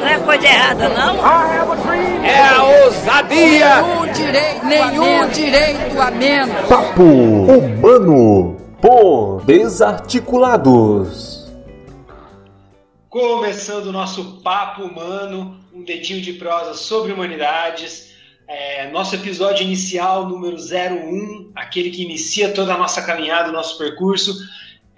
Não é coisa errada, não? É a ousadia! Nenhum direito, nenhum direito a menos. Papo Humano por Desarticulados. Começando o nosso Papo Humano, um dedinho de prosa sobre humanidades. É, nosso episódio inicial, número 01, aquele que inicia toda a nossa caminhada, o nosso percurso.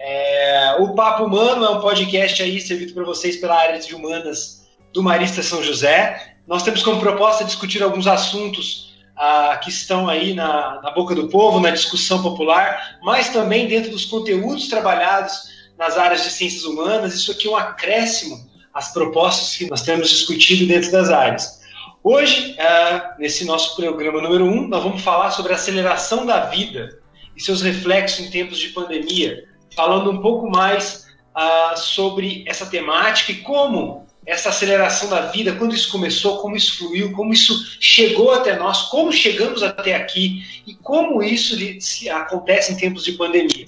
É, o Papo Humano é um podcast aí servido para vocês pela área de humanas do Marista São José. Nós temos como proposta discutir alguns assuntos ah, que estão aí na, na boca do povo, na discussão popular, mas também dentro dos conteúdos trabalhados nas áreas de ciências humanas. Isso aqui é um acréscimo às propostas que nós temos discutido dentro das áreas. Hoje, ah, nesse nosso programa número 1, um, nós vamos falar sobre a aceleração da vida e seus reflexos em tempos de pandemia, falando um pouco mais ah, sobre essa temática e como essa aceleração da vida, quando isso começou, como isso fluiu, como isso chegou até nós, como chegamos até aqui e como isso acontece em tempos de pandemia.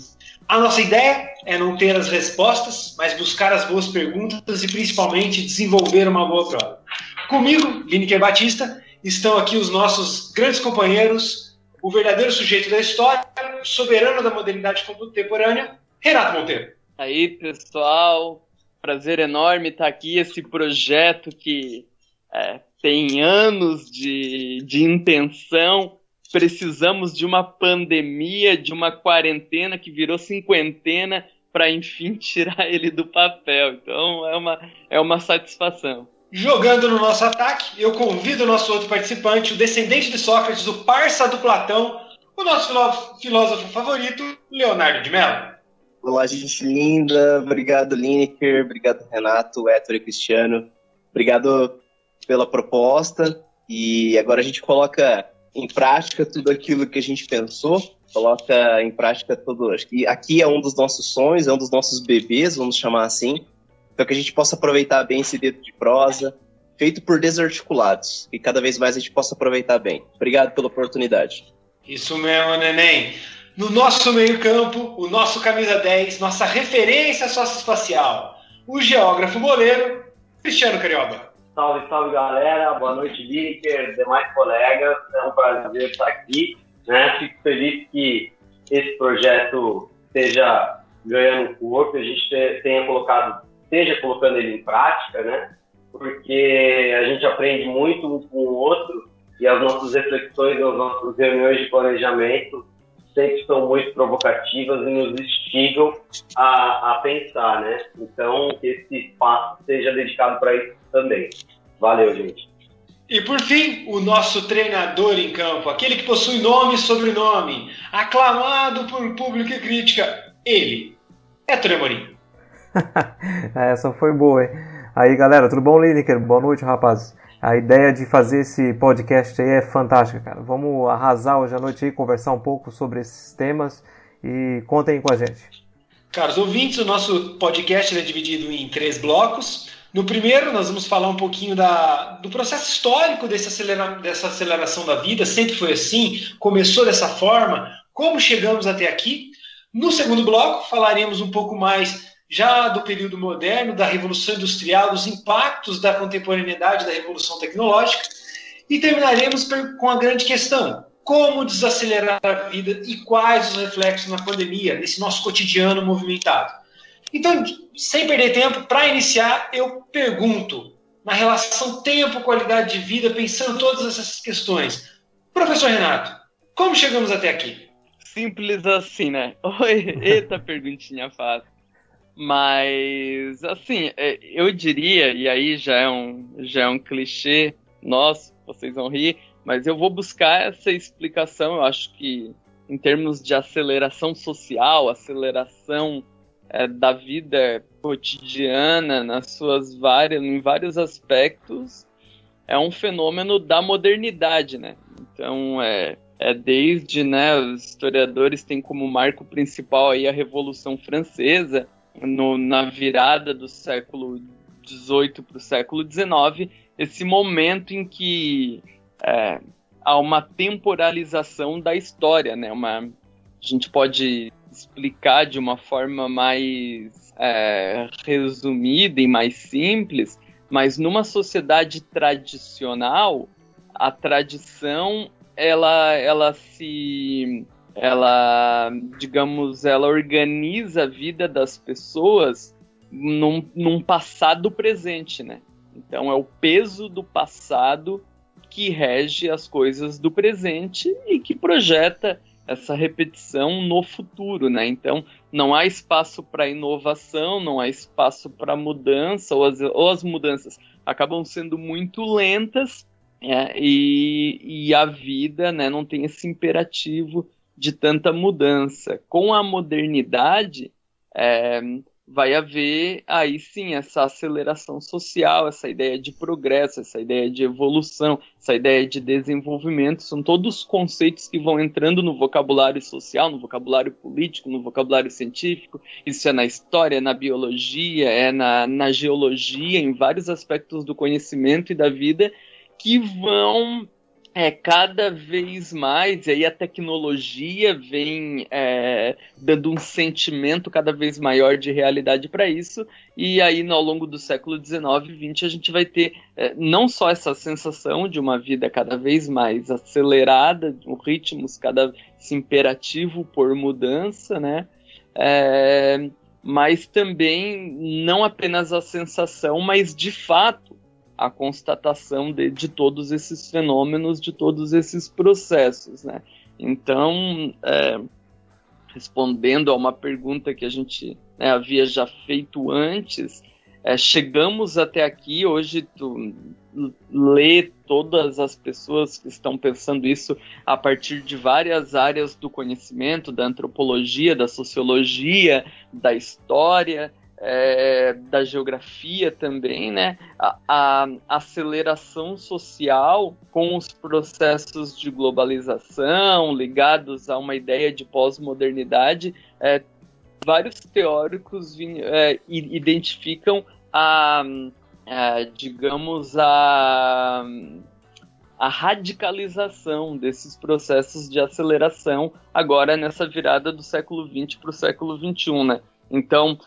A nossa ideia é não ter as respostas, mas buscar as boas perguntas e principalmente desenvolver uma boa prova. Comigo, Lineker Batista, estão aqui os nossos grandes companheiros, o verdadeiro sujeito da história, soberano da modernidade contemporânea, Renato Monteiro. Aí, pessoal, prazer enorme estar aqui. Esse projeto que é, tem anos de, de intenção. Precisamos de uma pandemia, de uma quarentena que virou cinquentena para enfim tirar ele do papel. Então é uma, é uma satisfação. Jogando no nosso ataque, eu convido o nosso outro participante, o descendente de Sócrates, o parça do Platão, o nosso filósofo favorito, Leonardo de Mello. Olá, gente linda. Obrigado, Lineker. Obrigado, Renato, Héctor e Cristiano. Obrigado pela proposta. E agora a gente coloca em prática tudo aquilo que a gente pensou. Coloca em prática tudo. Acho que aqui é um dos nossos sonhos, é um dos nossos bebês, vamos chamar assim. Então que a gente possa aproveitar bem esse dedo de prosa, feito por desarticulados. E cada vez mais a gente possa aproveitar bem. Obrigado pela oportunidade. Isso mesmo, neném. No nosso meio-campo, o nosso camisa 10, nossa referência socioespacial, o geógrafo goleiro, Cristiano Carioba. Salve, salve galera, boa noite, Lineker, demais colegas, é um prazer estar aqui. Né? Fico feliz que esse projeto esteja ganhando corpo, a gente tenha colocado, esteja colocando ele em prática, né? porque a gente aprende muito um com o outro e as nossas reflexões, as nossas reuniões de planejamento sempre são muito provocativas e nos instigam a, a pensar, né? Então, que esse espaço seja dedicado para isso também. Valeu, gente. E por fim, o nosso treinador em campo, aquele que possui nome e sobrenome, aclamado por público e crítica, ele, é Tremorim. Essa foi boa, hein? Aí, galera, tudo bom, Lineker? Boa noite, rapazes. A ideia de fazer esse podcast aí é fantástica, cara. Vamos arrasar hoje à noite aí, conversar um pouco sobre esses temas e contem com a gente. Caros ouvintes, o nosso podcast é dividido em três blocos. No primeiro, nós vamos falar um pouquinho da, do processo histórico desse acelera, dessa aceleração da vida, sempre foi assim, começou dessa forma, como chegamos até aqui. No segundo bloco, falaremos um pouco mais já do período moderno, da Revolução Industrial, dos impactos da contemporaneidade da Revolução Tecnológica, e terminaremos com a grande questão: como desacelerar a vida e quais os reflexos na pandemia, nesse nosso cotidiano movimentado. Então, sem perder tempo, para iniciar, eu pergunto, na relação tempo-qualidade de vida, pensando todas essas questões, professor Renato, como chegamos até aqui? Simples assim, né? Oi, eita perguntinha fácil. Mas, assim, é, eu diria, e aí já é um, já é um clichê nosso, vocês vão rir, mas eu vou buscar essa explicação, eu acho que em termos de aceleração social, aceleração é, da vida cotidiana, nas suas várias, em vários aspectos, é um fenômeno da modernidade, né? Então, é, é desde, né, os historiadores têm como marco principal aí a Revolução Francesa, no, na virada do século XVIII para o século XIX, esse momento em que é, há uma temporalização da história, né? Uma, a gente pode explicar de uma forma mais é, resumida e mais simples, mas numa sociedade tradicional, a tradição ela, ela se ela, digamos, ela organiza a vida das pessoas num, num passado presente, né? Então é o peso do passado que rege as coisas do presente e que projeta essa repetição no futuro, né? Então não há espaço para inovação, não há espaço para mudança ou as, ou as mudanças acabam sendo muito lentas é, e, e a vida, né, não tem esse imperativo de tanta mudança. Com a modernidade, é, vai haver aí sim essa aceleração social, essa ideia de progresso, essa ideia de evolução, essa ideia de desenvolvimento. São todos conceitos que vão entrando no vocabulário social, no vocabulário político, no vocabulário científico. Isso é na história, na biologia, é na, na geologia, em vários aspectos do conhecimento e da vida que vão é, cada vez mais, e aí a tecnologia vem é, dando um sentimento cada vez maior de realidade para isso, e aí ao longo do século XIX e XX a gente vai ter é, não só essa sensação de uma vida cada vez mais acelerada, um ritmos cada vez imperativo por mudança, né? É, mas também não apenas a sensação, mas de fato a constatação de, de todos esses fenômenos, de todos esses processos, né? Então, é, respondendo a uma pergunta que a gente né, havia já feito antes, é, chegamos até aqui, hoje tu lê todas as pessoas que estão pensando isso a partir de várias áreas do conhecimento, da antropologia, da sociologia, da história, é, da geografia também, né? A, a, aceleração social com os processos de globalização ligados a uma ideia de pós-modernidade, é, vários teóricos é, identificam a, a, digamos, a, a radicalização desses processos de aceleração agora nessa virada do século XX para o século XXI, né? Então,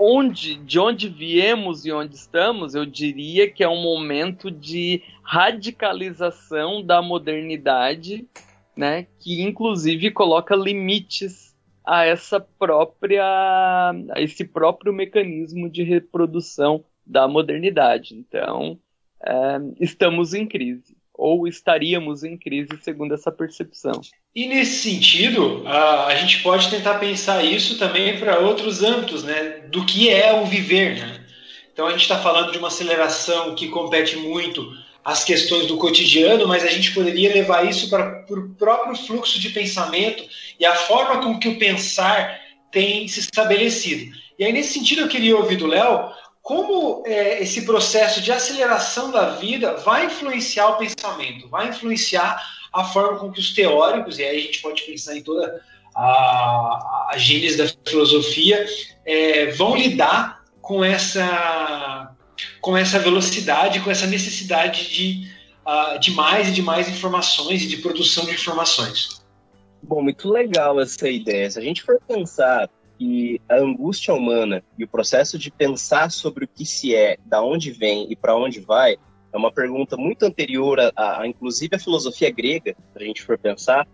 onde, de onde viemos e onde estamos, eu diria que é um momento de radicalização da modernidade, né, que inclusive coloca limites a essa própria a esse próprio mecanismo de reprodução da modernidade. Então, é, estamos em crise ou estaríamos em crise segundo essa percepção. E nesse sentido, a, a gente pode tentar pensar isso também para outros âmbitos, né, do que é o viver, né? Então a gente está falando de uma aceleração que compete muito às questões do cotidiano, mas a gente poderia levar isso para o próprio fluxo de pensamento e a forma com que o pensar tem se estabelecido. E aí nesse sentido eu queria ouvir do Léo como é, esse processo de aceleração da vida vai influenciar o pensamento, vai influenciar a forma com que os teóricos, e aí a gente pode pensar em toda a, a gênese da filosofia, é, vão lidar com essa, com essa velocidade, com essa necessidade de, uh, de mais e de mais informações e de produção de informações. Bom, muito legal essa ideia. Se a gente for pensar que a angústia humana e o processo de pensar sobre o que se é, da onde vem e para onde vai, é uma pergunta muito anterior a, a, inclusive a filosofia grega, se a gente for pensar.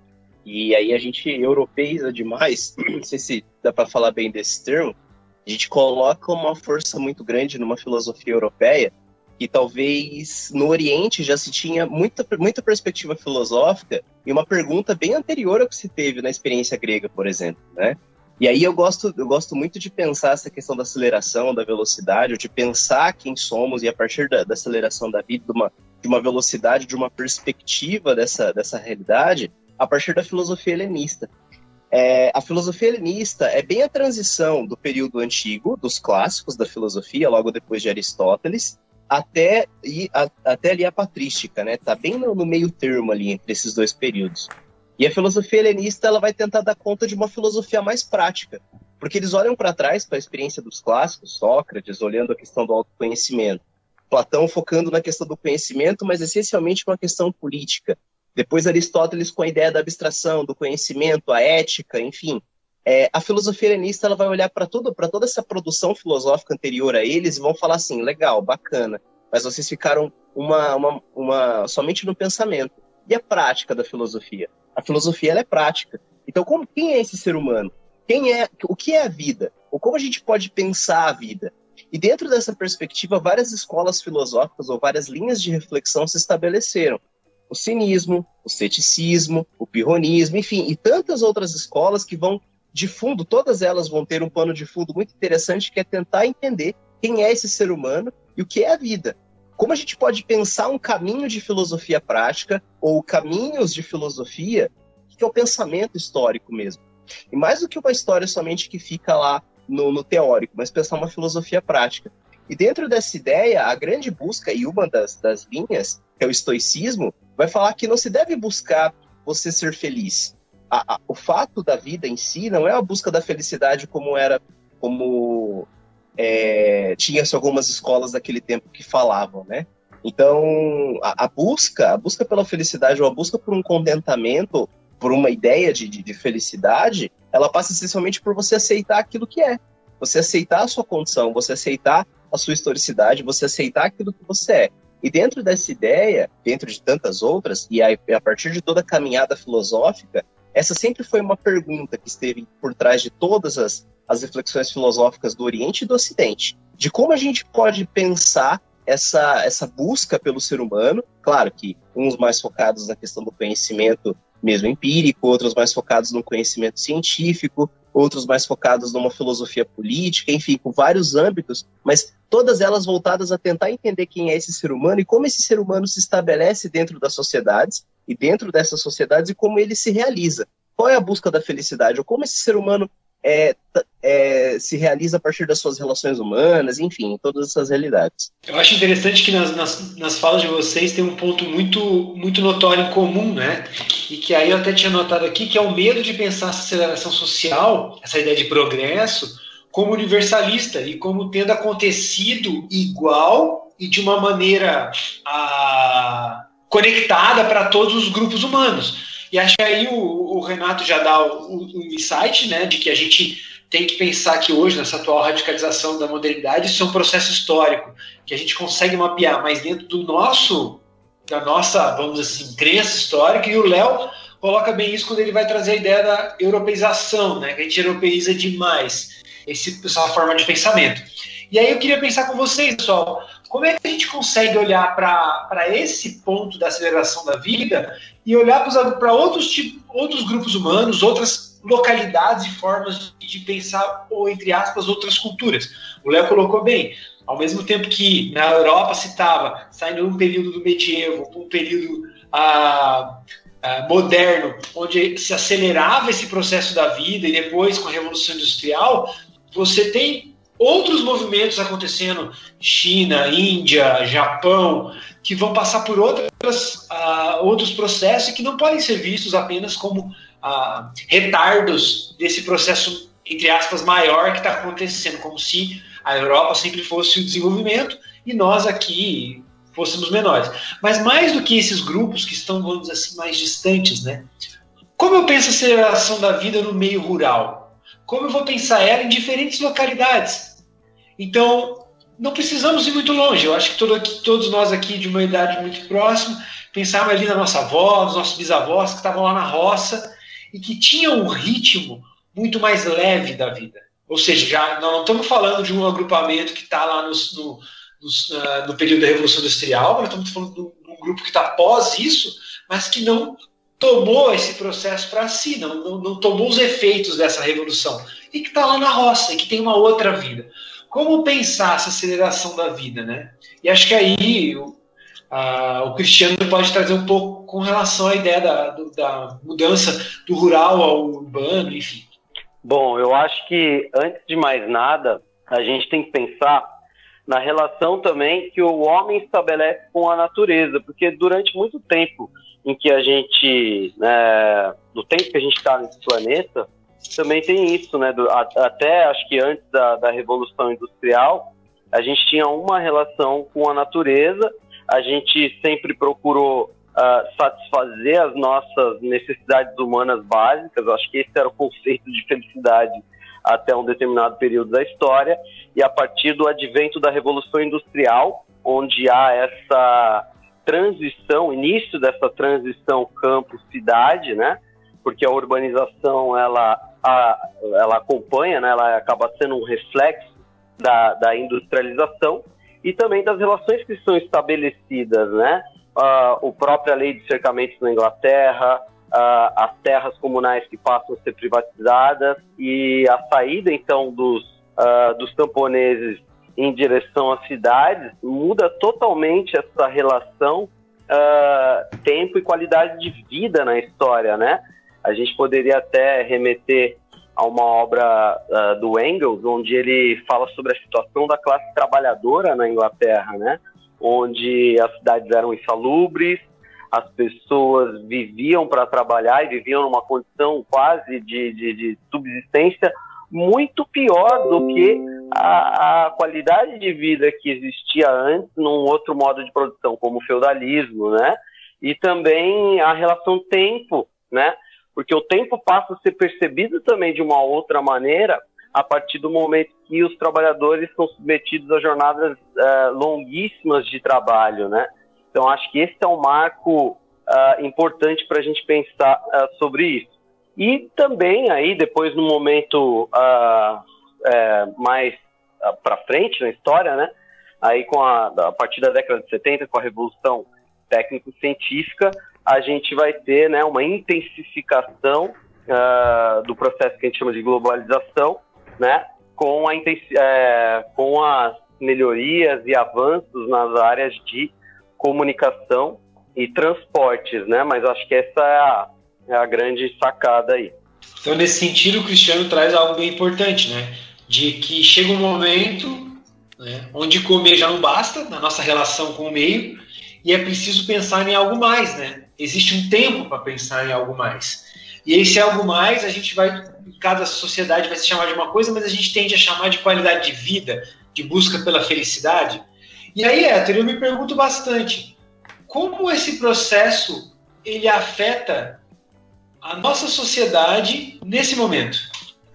E aí a gente europeiza demais, não sei se dá para falar bem desse termo, a gente coloca uma força muito grande numa filosofia europeia que talvez no Oriente já se tinha muita, muita perspectiva filosófica e uma pergunta bem anterior ao que se teve na experiência grega, por exemplo, né? E aí eu gosto, eu gosto muito de pensar essa questão da aceleração, da velocidade, de pensar quem somos e a partir da, da aceleração da vida, de uma, de uma velocidade, de uma perspectiva dessa, dessa realidade, a partir da filosofia helenista. É, a filosofia helenista é bem a transição do período antigo, dos clássicos da filosofia, logo depois de Aristóteles, até, e, a, até ali a patrística, né? Tá bem no, no meio termo ali entre esses dois períodos. E a filosofia helenista ela vai tentar dar conta de uma filosofia mais prática, porque eles olham para trás para a experiência dos clássicos, Sócrates olhando a questão do autoconhecimento, Platão focando na questão do conhecimento, mas essencialmente com a questão política. Depois Aristóteles com a ideia da abstração, do conhecimento, a ética, enfim. é, a filosofia helenista ela vai olhar para toda essa produção filosófica anterior a eles e vão falar assim, legal, bacana, mas vocês ficaram uma, uma, uma, somente no pensamento. E a prática da filosofia? A filosofia ela é prática. Então, como, quem é esse ser humano? Quem é, o que é a vida? Ou como a gente pode pensar a vida? E dentro dessa perspectiva, várias escolas filosóficas ou várias linhas de reflexão se estabeleceram. O cinismo, o ceticismo, o pirronismo, enfim, e tantas outras escolas que vão de fundo, todas elas vão ter um pano de fundo muito interessante que é tentar entender quem é esse ser humano e o que é a vida. Como a gente pode pensar um caminho de filosofia prática ou caminhos de filosofia que é o pensamento histórico mesmo. E mais do que uma história somente que fica lá no, no teórico, mas pensar uma filosofia prática. E dentro dessa ideia, a grande busca, e uma das, das linhas, que é o estoicismo, vai falar que não se deve buscar você ser feliz, a, a, o fato da vida em si não é a busca da felicidade como era, como é, tinha-se algumas escolas daquele tempo que falavam, né? Então, a, a, busca, a busca pela felicidade ou a busca por um contentamento, por uma ideia de, de, de felicidade, ela passa essencialmente por você aceitar aquilo que é. Você aceitar a sua condição, você aceitar a sua historicidade, você aceitar aquilo que você é. E dentro dessa ideia, dentro de tantas outras, e a, a partir de toda a caminhada filosófica, essa sempre foi uma pergunta que esteve por trás de todas as, as reflexões filosóficas do Oriente e do Ocidente, de como a gente pode pensar essa, essa busca pelo ser humano, claro que uns mais focados na questão do conhecimento mesmo empírico, outros mais focados no conhecimento científico, outros mais focados numa filosofia política, enfim, com vários âmbitos, mas todas elas voltadas a tentar entender quem é esse ser humano e como esse ser humano se estabelece dentro das sociedades e dentro dessas sociedades e como ele se realiza. Qual é a busca da felicidade? Ou como esse ser humano é, é, se realiza a partir das suas relações humanas, enfim, todas essas realidades. Eu acho interessante que nas, nas, nas, falas de vocês tem um ponto muito, muito notório em comum, né? E que aí eu até tinha notado aqui, que é o medo de pensar essa aceleração social, essa ideia de progresso, como universalista e como tendo acontecido igual e de uma maneira ah, conectada para todos os grupos humanos. E acho que aí o, o Renato já dá o, insight, né, de que a gente tem que pensar que hoje, nessa atual radicalização da modernidade, isso é um processo histórico, que a gente consegue mapear, mas dentro do nosso, da nossa, vamos assim, crença histórica, e o Léo coloca bem isso quando ele vai trazer a ideia da europeização, né, que a gente europeiza demais esse, essa forma de pensamento. E aí eu queria pensar com vocês, pessoal, como é que a gente consegue olhar para esse ponto da aceleração da vida e olhar para outros, outros grupos humanos, outras localidades e formas de pensar, ou entre aspas, outras culturas? O Léo colocou bem. Ao mesmo tempo que na Europa se estava saindo um período do medievo um período ah, ah, moderno, onde se acelerava esse processo da vida, e depois com a Revolução Industrial, você tem outros movimentos acontecendo, China, Índia, Japão, que vão passar por outras, uh, outros processos que não podem ser vistos apenas como uh, retardos desse processo, entre aspas, maior que está acontecendo, como se a Europa sempre fosse o desenvolvimento e nós aqui fôssemos menores. Mas mais do que esses grupos que estão, vamos dizer assim, mais distantes, né? Como eu penso a aceleração da vida no meio rural? Como eu vou pensar ela em diferentes localidades. Então, não precisamos ir muito longe. Eu acho que todo aqui, todos nós aqui de uma idade muito próxima pensávamos ali na nossa avó, nos nossos bisavós que estavam lá na roça e que tinham um ritmo muito mais leve da vida. Ou seja, já nós não estamos falando de um agrupamento que está lá no, no, no, no, período da Revolução Industrial, nós estamos falando de um grupo que está após isso, mas que não tomou esse processo para si, não, não, não, tomou os efeitos dessa revolução e que está lá na roça e que tem uma outra vida. Como pensar essa aceleração da vida, né? E acho que aí o, a, o Cristiano pode trazer um pouco com relação à ideia da, do, da mudança do rural ao urbano, enfim. Bom, eu acho que antes de mais nada a gente tem que pensar na relação também que o homem estabelece com a natureza, porque durante muito tempo em que a gente, né, no tempo que a gente está nesse planeta, também tem isso, né? Do, a, até acho que antes da, da Revolução Industrial, a gente tinha uma relação com a natureza, a gente sempre procurou uh, satisfazer as nossas necessidades humanas básicas. Acho que esse era o conceito de felicidade até um determinado período da história. E a partir do advento da Revolução Industrial, onde há essa transição, início dessa transição campo-cidade, né? Porque a urbanização ela, a, ela acompanha, né? Ela acaba sendo um reflexo da, da industrialização e também das relações que são estabelecidas, né? Uh, o própria lei de cercamentos na Inglaterra, uh, as terras comunais que passam a ser privatizadas e a saída então dos, uh, dos camponeses em direção às cidades muda totalmente essa relação uh, tempo e qualidade de vida na história, né? A gente poderia até remeter a uma obra uh, do Engels, onde ele fala sobre a situação da classe trabalhadora na Inglaterra, né? Onde as cidades eram insalubres, as pessoas viviam para trabalhar e viviam numa condição quase de, de, de subsistência muito pior do que a, a, qualidade de vida que existia antes num outro modo de produção, como o feudalismo, né? E também a relação tempo, né? Porque o tempo passa a ser percebido também de uma outra maneira a partir do momento que os trabalhadores são submetidos a jornadas uh, longuíssimas de trabalho, né? Então acho que esse é um marco uh, importante para a gente pensar uh, sobre isso. E também aí depois no momento uh, é, mais uh, para frente na história, né? Aí com a, a partir da década de 70, com a revolução técnico-científica, a gente vai ter né, uma intensificação uh, do processo que a gente chama de globalização, né? Com, a, é, com as melhorias e avanços nas áreas de comunicação e transportes, né? Mas acho que essa é a, é a grande sacada aí. Então, nesse sentido, o Cristiano traz algo bem importante, né? De que chega um momento né, onde comer já não basta na nossa relação com o meio e é preciso pensar em algo mais, né? Existe um tempo para pensar em algo mais. E esse algo mais, a gente vai, cada sociedade vai se chamar de uma coisa, mas a gente tende a chamar de qualidade de vida, de busca pela felicidade. E aí, Héctor, eu me pergunto bastante, como esse processo ele afeta a nossa sociedade nesse momento?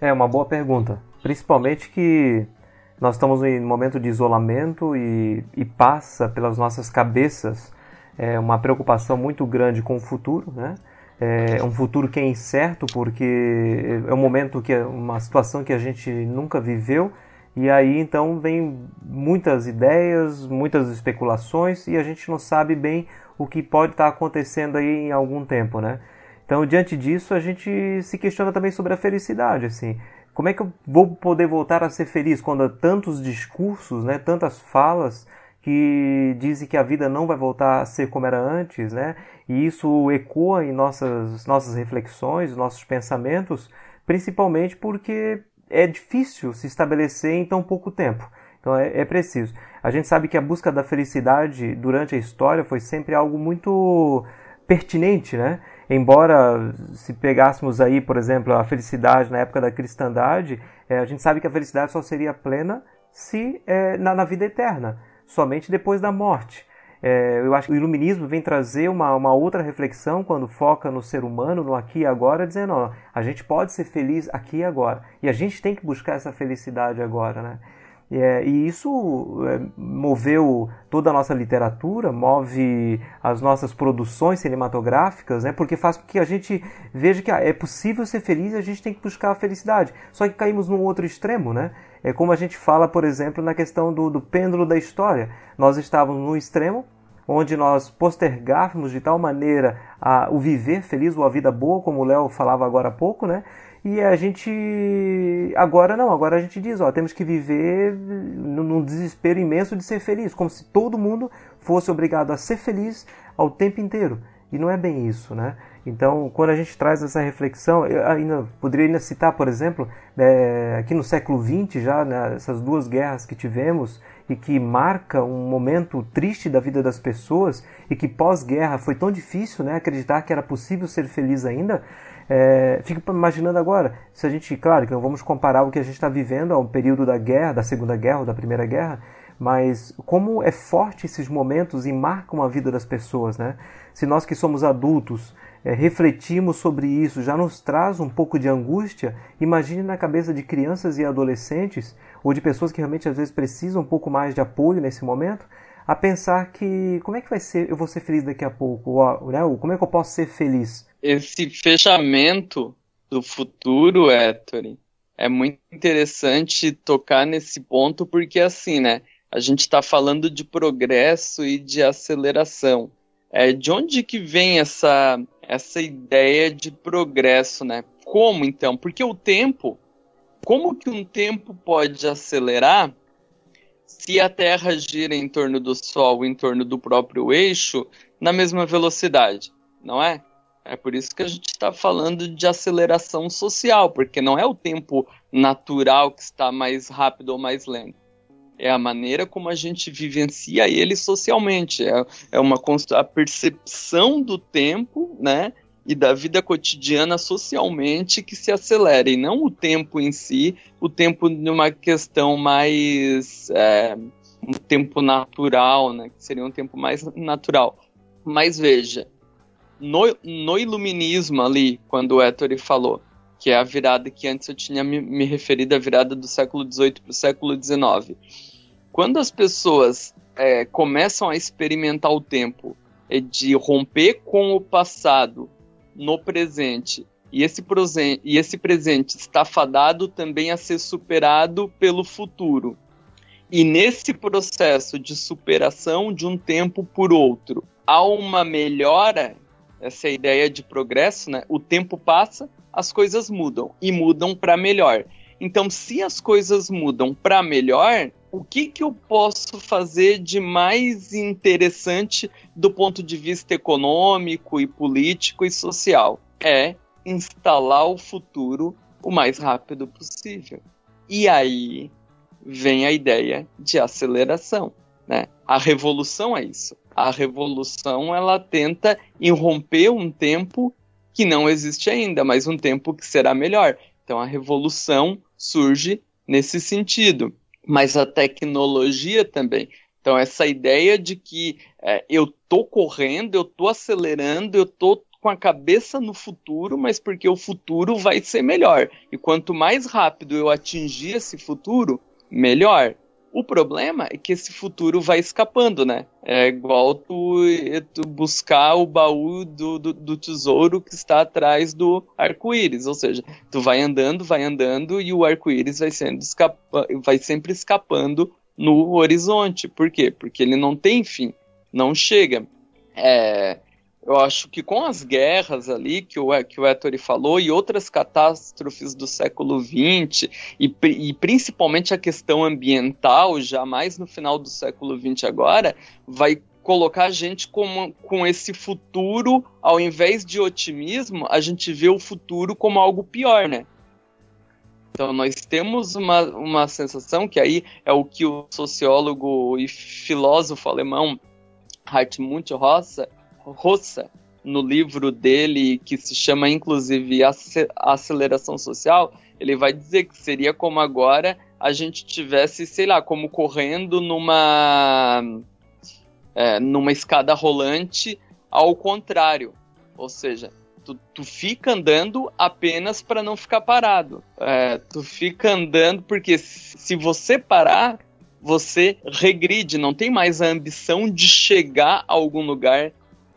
É uma boa pergunta. Principalmente que nós estamos em um momento de isolamento e, e passa pelas nossas cabeças é, uma preocupação muito grande com o futuro, né? É um futuro que é incerto porque é um momento que é uma situação que a gente nunca viveu e aí então vem muitas ideias, muitas especulações e a gente não sabe bem o que pode estar acontecendo aí em algum tempo, né? Então, diante disso, a gente se questiona também sobre a felicidade, assim. Como é que eu vou poder voltar a ser feliz quando há tantos discursos, né, tantas falas que dizem que a vida não vai voltar a ser como era antes, né? E isso ecoa em nossas nossas reflexões, nossos pensamentos, principalmente porque é difícil se estabelecer em tão pouco tempo. Então é, é, preciso. A gente sabe que a busca da felicidade durante a história foi sempre algo muito pertinente, né? Embora se pegássemos aí, por exemplo, a felicidade na época da cristandade, é, a gente sabe que a felicidade só seria plena se é, na, na, vida eterna, somente depois da morte. É, eu acho que o iluminismo vem trazer uma, uma outra reflexão quando foca no ser humano, no aqui e agora, dizendo, ó, a gente pode ser feliz aqui e agora. E a gente tem que buscar essa felicidade agora, né? É, e isso é, moveu toda a nossa literatura, move as nossas produções cinematográficas, né, porque faz com que a gente veja que ah, é possível ser feliz e a gente tem que buscar a felicidade. Só que caímos num outro extremo, né? É como a gente fala, por exemplo, na questão do, do pêndulo da história. Nós estávamos no extremo, onde nós postergávamos de tal maneira a, o viver feliz ou a vida boa, como o Léo falava agora há pouco, né? E a gente agora não, agora a gente diz, ó, temos que viver num desespero imenso de ser feliz, como se todo mundo fosse obrigado a ser feliz ao tempo inteiro. E não é bem isso, né? Então, quando a gente traz essa reflexão, eu ainda poderia ainda citar, por exemplo, é, aqui no século XX já, né, essas duas guerras que tivemos e que marca um momento triste da vida das pessoas e que pós-guerra foi tão difícil, né, acreditar que era possível ser feliz ainda. É, fico imaginando agora, se a gente, claro que não vamos comparar o que a gente está vivendo ao período da guerra, da Segunda Guerra ou da Primeira Guerra, mas como é forte esses momentos e marcam a vida das pessoas, né? Se nós que somos adultos é, refletimos sobre isso, já nos traz um pouco de angústia, imagine na cabeça de crianças e adolescentes, ou de pessoas que realmente às vezes precisam um pouco mais de apoio nesse momento, a pensar que como é que vai ser, eu vou ser feliz daqui a pouco, ou, né? como é que eu posso ser feliz? Esse fechamento do futuro, Héctor, é muito interessante tocar nesse ponto, porque assim, né? A gente está falando de progresso e de aceleração. É, de onde que vem essa, essa ideia de progresso, né? Como então? Porque o tempo, como que um tempo pode acelerar se a Terra gira em torno do Sol, em torno do próprio eixo, na mesma velocidade, não é? É por isso que a gente está falando de aceleração social, porque não é o tempo natural que está mais rápido ou mais lento. É a maneira como a gente vivencia ele socialmente. É, é uma a percepção do tempo, né? E da vida cotidiana socialmente que se acelera, e não o tempo em si, o tempo de uma questão mais. É, um tempo natural, né? Que seria um tempo mais natural. Mas veja, no, no iluminismo ali, quando o Ettore falou, que é a virada que antes eu tinha me, me referido à virada do século XVIII para o século XIX. Quando as pessoas é, começam a experimentar o tempo é, de romper com o passado no presente e esse, e esse presente está fadado também a ser superado pelo futuro. E nesse processo de superação de um tempo por outro, há uma melhora essa ideia de progresso, né? O tempo passa, as coisas mudam e mudam para melhor. Então, se as coisas mudam para melhor, o que, que eu posso fazer de mais interessante do ponto de vista econômico e político e social? É instalar o futuro o mais rápido possível. E aí vem a ideia de aceleração. Né? A revolução é isso a revolução ela tenta irromper um tempo que não existe ainda, mas um tempo que será melhor. Então a revolução surge nesse sentido, mas a tecnologia também. Então essa ideia de que é, eu tô correndo, eu tô acelerando, eu tô com a cabeça no futuro, mas porque o futuro vai ser melhor. E quanto mais rápido eu atingir esse futuro, melhor. O problema é que esse futuro vai escapando, né? É igual tu, tu buscar o baú do, do, do, tesouro que está atrás do arco-íris. Ou seja, tu vai andando, vai andando e o arco-íris vai, vai sempre escapando no horizonte. Por quê? Porque ele não tem fim, não chega. É, eu acho que com as guerras ali que o, que o Ettore falou e outras catástrofes do século XX e, e principalmente a questão ambiental, já mais no final do século XX agora, vai colocar a gente com, com esse futuro, ao invés de otimismo, a gente vê o futuro como algo pior, né? Então nós temos uma, uma sensação que aí é o que o sociólogo e filósofo alemão Hartmut Rossa Rossa, no livro dele, que se chama inclusive Aceleração Social, ele vai dizer que seria como agora a gente tivesse, sei lá, como correndo numa, é, numa escada rolante ao contrário. Ou seja, tu, tu fica andando apenas para não ficar parado. É, tu fica andando porque se você parar, você regride, não tem mais a ambição de chegar a algum lugar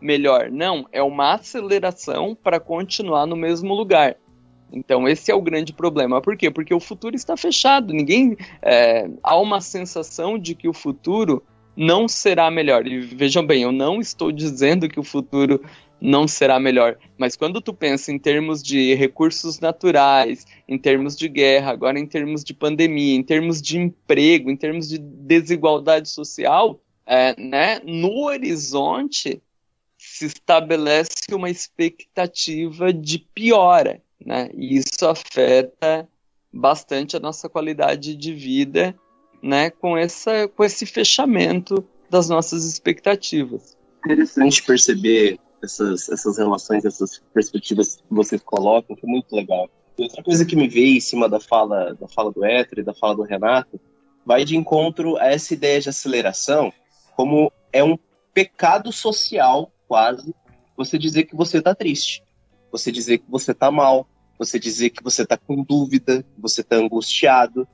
melhor. Não, é uma aceleração para continuar no mesmo lugar. Então esse é o grande problema. Por quê? Porque o futuro está fechado. Ninguém é, há uma sensação de que o futuro não será melhor. E vejam bem, eu não estou dizendo que o futuro não será melhor, mas quando tu pensa em termos de recursos naturais, em termos de guerra, agora em termos de pandemia, em termos de emprego, em termos de desigualdade social, é, né, no horizonte se estabelece uma expectativa de piora, né? E isso afeta bastante a nossa qualidade de vida, né? Com essa, com esse fechamento das nossas expectativas. Interessante perceber essas, essas relações, essas perspectivas que vocês colocam, é muito legal. E outra coisa que me veio em cima da fala, da fala do Héctor e da fala do Renato vai de encontro a essa ideia de aceleração, como é um pecado social, quase, você dizer que você está triste, você dizer que você está mal, você dizer que você está com dúvida, que você está angustiado.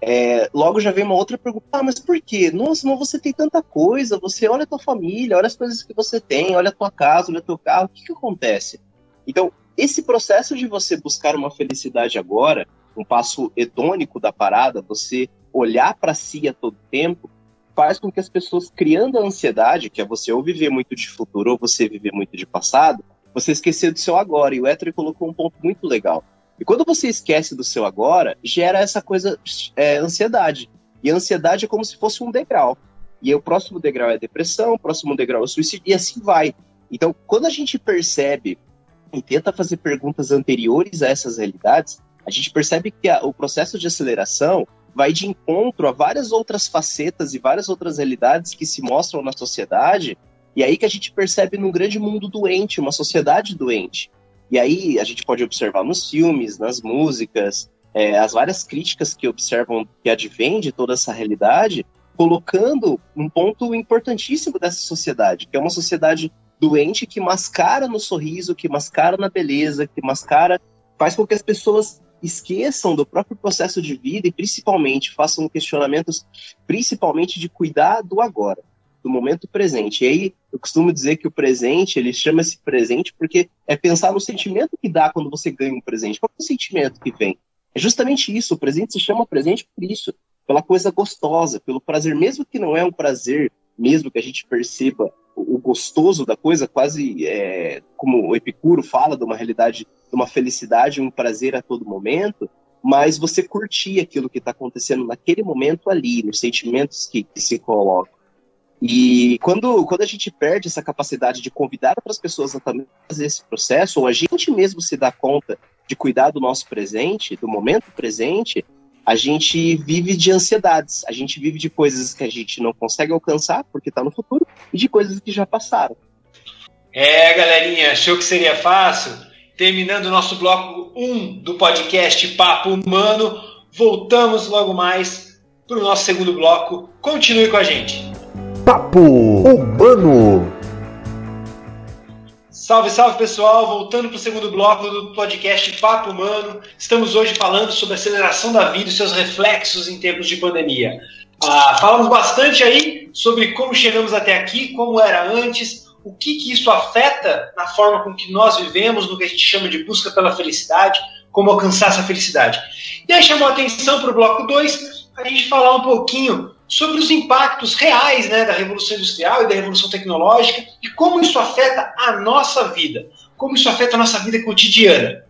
É, logo já vem uma outra pergunta, ah, mas por quê? Nossa, mas você tem tanta coisa, você olha a tua família, olha as coisas que você tem, olha a tua casa, olha o teu carro, o que, que acontece? Então, esse processo de você buscar uma felicidade agora, um passo hedônico da parada, você olhar para si a todo tempo, faz com que as pessoas, criando a ansiedade, que é você ou viver muito de futuro ou você viver muito de passado, você esquecer do seu agora. E o Hétero colocou um ponto muito legal. E quando você esquece do seu agora, gera essa coisa, é, ansiedade. E a ansiedade é como se fosse um degrau. E aí, o próximo degrau é a depressão, o próximo degrau é o suicídio, e assim vai. Então, quando a gente percebe e tenta fazer perguntas anteriores a essas realidades, a gente percebe que a, o processo de aceleração vai de encontro a várias outras facetas e várias outras realidades que se mostram na sociedade, e aí que a gente percebe num grande mundo doente, uma sociedade doente. E aí a gente pode observar nos filmes, nas músicas, é, as várias críticas que observam, que advêm de toda essa realidade, colocando um ponto importantíssimo dessa sociedade, que é uma sociedade doente que mascara no sorriso, que mascara na beleza, que mascara, faz com que as pessoas esqueçam do próprio processo de vida e principalmente façam questionamentos, principalmente de cuidar do agora, do momento presente. E aí eu costumo dizer que o presente, ele chama-se presente porque é pensar no sentimento que dá quando você ganha um presente. Qual é o sentimento que vem? É justamente isso, o presente se chama presente por isso, pela coisa gostosa, pelo prazer, mesmo que não é um prazer, mesmo que a gente perceba o gostoso da coisa, quase é, como o Epicuro fala de uma realidade, de uma felicidade, um prazer a todo momento, mas você curtir aquilo que está acontecendo naquele momento ali, nos sentimentos que, que, se colocam. E quando, quando a gente perde essa capacidade de convidar outras pessoas a também fazer esse processo, ou a gente mesmo se dá conta de cuidar do nosso presente, do momento presente, a gente vive de ansiedades, a gente vive de coisas que a gente não consegue alcançar porque está no futuro e de coisas que já passaram. É, galerinha, achou que seria fácil? Terminando o nosso bloco 1 do podcast Papo Humano, voltamos logo mais para o nosso segundo bloco. Continue com a gente. Papo Humano. Salve, salve pessoal! Voltando para o segundo bloco do podcast Papo Humano, estamos hoje falando sobre a aceleração da vida e seus reflexos em tempos de pandemia. Ah, falamos bastante aí sobre como chegamos até aqui, como era antes, o que, que isso afeta na forma com que nós vivemos, no que a gente chama de busca pela felicidade, como alcançar essa felicidade. E aí chamou a atenção para o bloco 2 a gente falar um pouquinho sobre os impactos reais né, da Revolução Industrial e da Revolução Tecnológica e como isso afeta a nossa vida, como isso afeta a nossa vida cotidiana.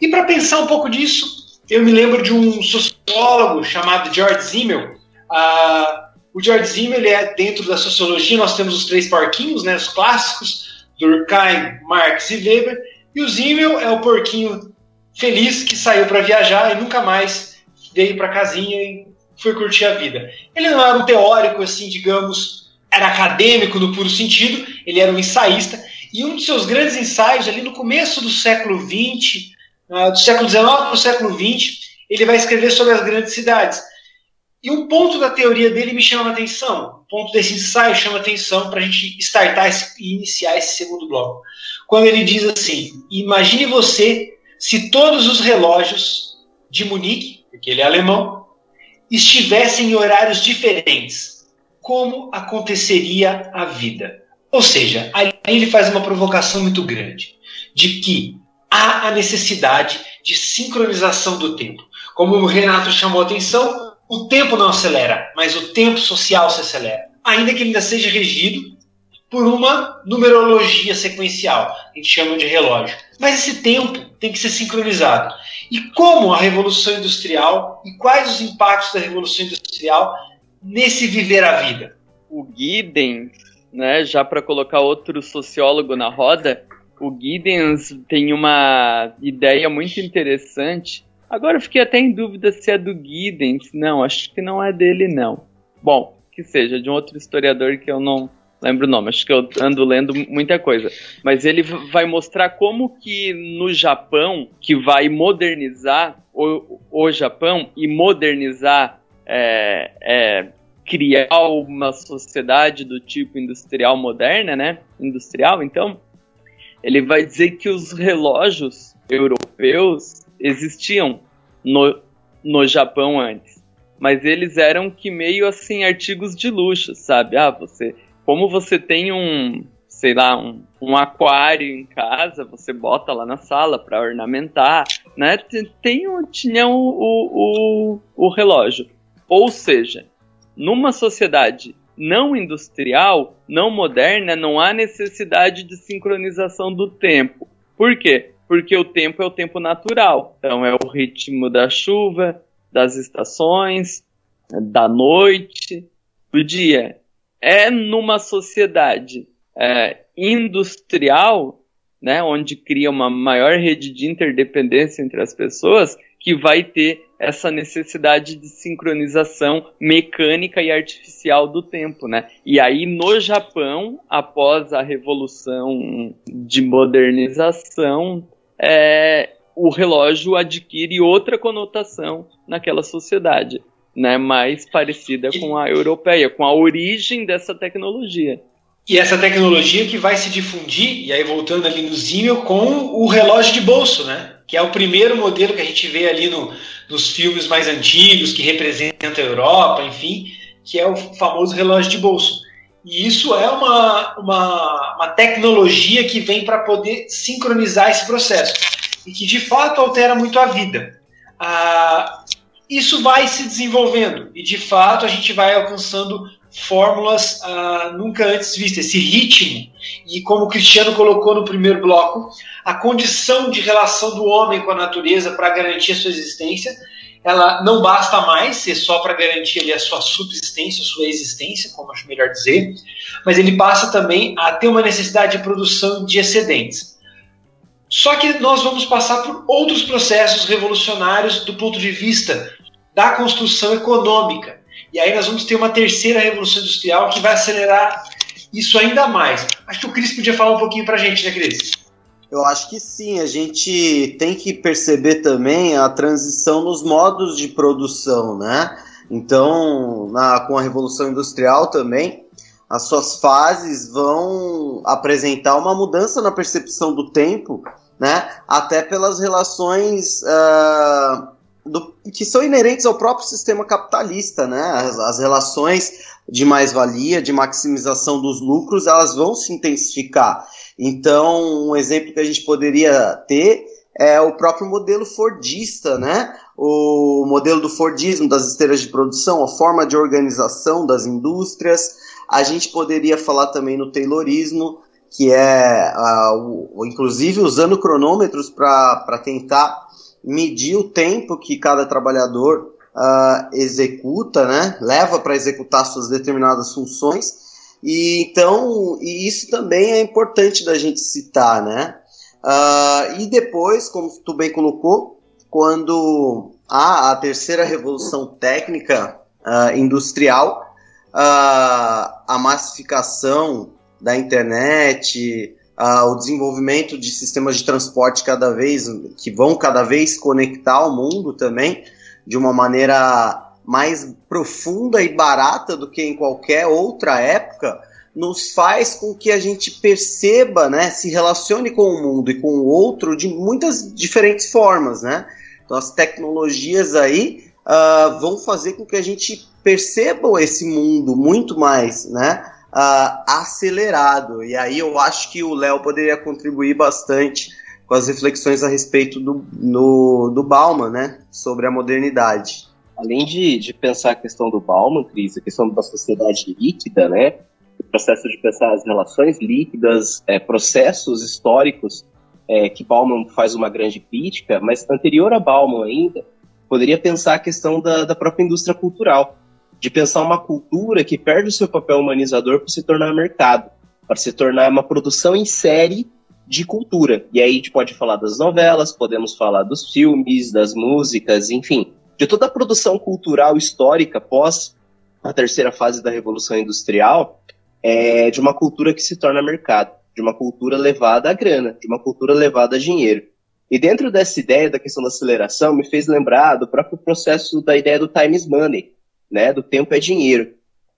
E para pensar um pouco disso, eu me lembro de um sociólogo chamado George Simmel. Uh, o George Simmel é dentro da sociologia, nós temos os três porquinhos, né, os clássicos, Durkheim, Marx e Weber, e o Simmel é o porquinho feliz que saiu para viajar e nunca mais veio para casinha e foi curtir a vida. Ele não era um teórico, assim, digamos, era acadêmico no puro sentido, ele era um ensaísta, e um dos seus grandes ensaios, ali no começo do século XX, uh, do século XIX para o século XX, ele vai escrever sobre as grandes cidades. E um ponto da teoria dele me chama a atenção, um ponto desse ensaio chama a atenção para a gente startar e iniciar esse segundo bloco. Quando ele diz assim: imagine você se todos os relógios de Munique, porque ele é alemão, estivessem em horários diferentes, como aconteceria a vida? Ou seja, aí ele faz uma provocação muito grande de que há a necessidade de sincronização do tempo. Como o Renato chamou a atenção, o tempo não acelera, mas o tempo social se acelera. Ainda que ele ainda seja regido por uma numerologia sequencial, a gente chama de relógio. Mas esse tempo tem que ser sincronizado. E como a Revolução Industrial e quais os impactos da Revolução Industrial nesse viver a vida? O Giddens, né, já para colocar outro sociólogo na roda, o Giddens tem uma ideia muito interessante. Agora eu fiquei até em dúvida se é do Giddens. Não, acho que não é dele, não. Bom, que seja, de um outro historiador que eu não lembro o nome, acho que eu ando lendo muita coisa. Mas ele vai mostrar como que no Japão, que vai modernizar o, o Japão e modernizar é, é, criar uma sociedade do tipo industrial moderna, né? Industrial, então, ele vai dizer que os relógios europeus existiam no, no Japão antes, mas eles eram que meio assim artigos de luxo, sabe? Ah, você, como você tem um, sei lá, um, um aquário em casa, você bota lá na sala para ornamentar, né? Tem, tinha o, o, o, o relógio. Ou seja, numa sociedade não industrial, não moderna, não há necessidade de sincronização do tempo. Por quê? Porque o tempo é o tempo natural. Então é o ritmo da chuva, das estações, da noite, do dia. É numa sociedade é, industrial, né, onde cria uma maior rede de interdependência entre as pessoas, que vai ter essa necessidade de sincronização mecânica e artificial do tempo, né? E aí no Japão, após a revolução de modernização, é, o relógio adquire outra conotação naquela sociedade, né? Mais parecida com a europeia, com a origem dessa tecnologia. E essa tecnologia que vai se difundir, e aí voltando ali no Zimmel, com o relógio de bolso, né? Que é o primeiro modelo que a gente vê ali no, nos filmes mais antigos, que representa a Europa, enfim, que é o famoso relógio de bolso. E isso é uma, uma, uma tecnologia que vem para poder sincronizar esse processo e que de fato altera muito a vida. Ah, isso vai se desenvolvendo e de fato a gente vai alcançando fórmulas ah, nunca antes vistas, esse ritmo, e como o Cristiano colocou no primeiro bloco, a condição de relação do homem com a natureza para garantir a sua existência, ela não basta mais ser só para garantir ali, a sua subsistência, a sua existência, como acho melhor dizer, mas ele passa também a ter uma necessidade de produção de excedentes. Só que nós vamos passar por outros processos revolucionários do ponto de vista da construção econômica, e aí nós vamos ter uma terceira revolução industrial que vai acelerar isso ainda mais. Acho que o Cris podia falar um pouquinho para a gente, né, Cris? Eu acho que sim, a gente tem que perceber também a transição nos modos de produção, né? Então, na, com a Revolução Industrial também, as suas fases vão apresentar uma mudança na percepção do tempo, né? Até pelas relações uh, do, que são inerentes ao próprio sistema capitalista, né? As, as relações de mais-valia, de maximização dos lucros, elas vão se intensificar. Então, um exemplo que a gente poderia ter é o próprio modelo Fordista, né? O modelo do Fordismo das esteiras de produção, a forma de organização das indústrias. A gente poderia falar também no Taylorismo, que é, uh, o, inclusive, usando cronômetros para tentar medir o tempo que cada trabalhador uh, executa, né, leva para executar suas determinadas funções. E então, e isso também é importante da gente citar, né? Uh, e depois, como tu bem colocou, quando há a terceira revolução técnica uh, industrial, a massificação da internet, o desenvolvimento de sistemas de transporte cada vez que vão cada vez conectar o mundo também de uma maneira mais profunda e barata do que em qualquer outra época nos faz com que a gente perceba, né, se relacione com o mundo e com o outro de muitas diferentes formas, né? Então as tecnologias aí uh, vão fazer com que a gente perceba esse mundo muito mais, né? Uh, acelerado. E aí eu acho que o Léo poderia contribuir bastante com as reflexões a respeito do, no, do Bauman, né? Sobre a modernidade. Além de, de pensar a questão do Bauman, Cris, a questão da sociedade líquida, né? O processo de pensar as relações líquidas, é, processos históricos é, que Bauman faz uma grande crítica, mas anterior a Bauman ainda, poderia pensar a questão da, da própria indústria cultural de pensar uma cultura que perde o seu papel humanizador para se tornar mercado, para se tornar uma produção em série de cultura. E aí a gente pode falar das novelas, podemos falar dos filmes, das músicas, enfim, de toda a produção cultural histórica pós a terceira fase da Revolução Industrial, é, de uma cultura que se torna mercado, de uma cultura levada à grana, de uma cultura levada a dinheiro. E dentro dessa ideia da questão da aceleração, me fez lembrar do próprio processo da ideia do times money, né, do tempo é dinheiro.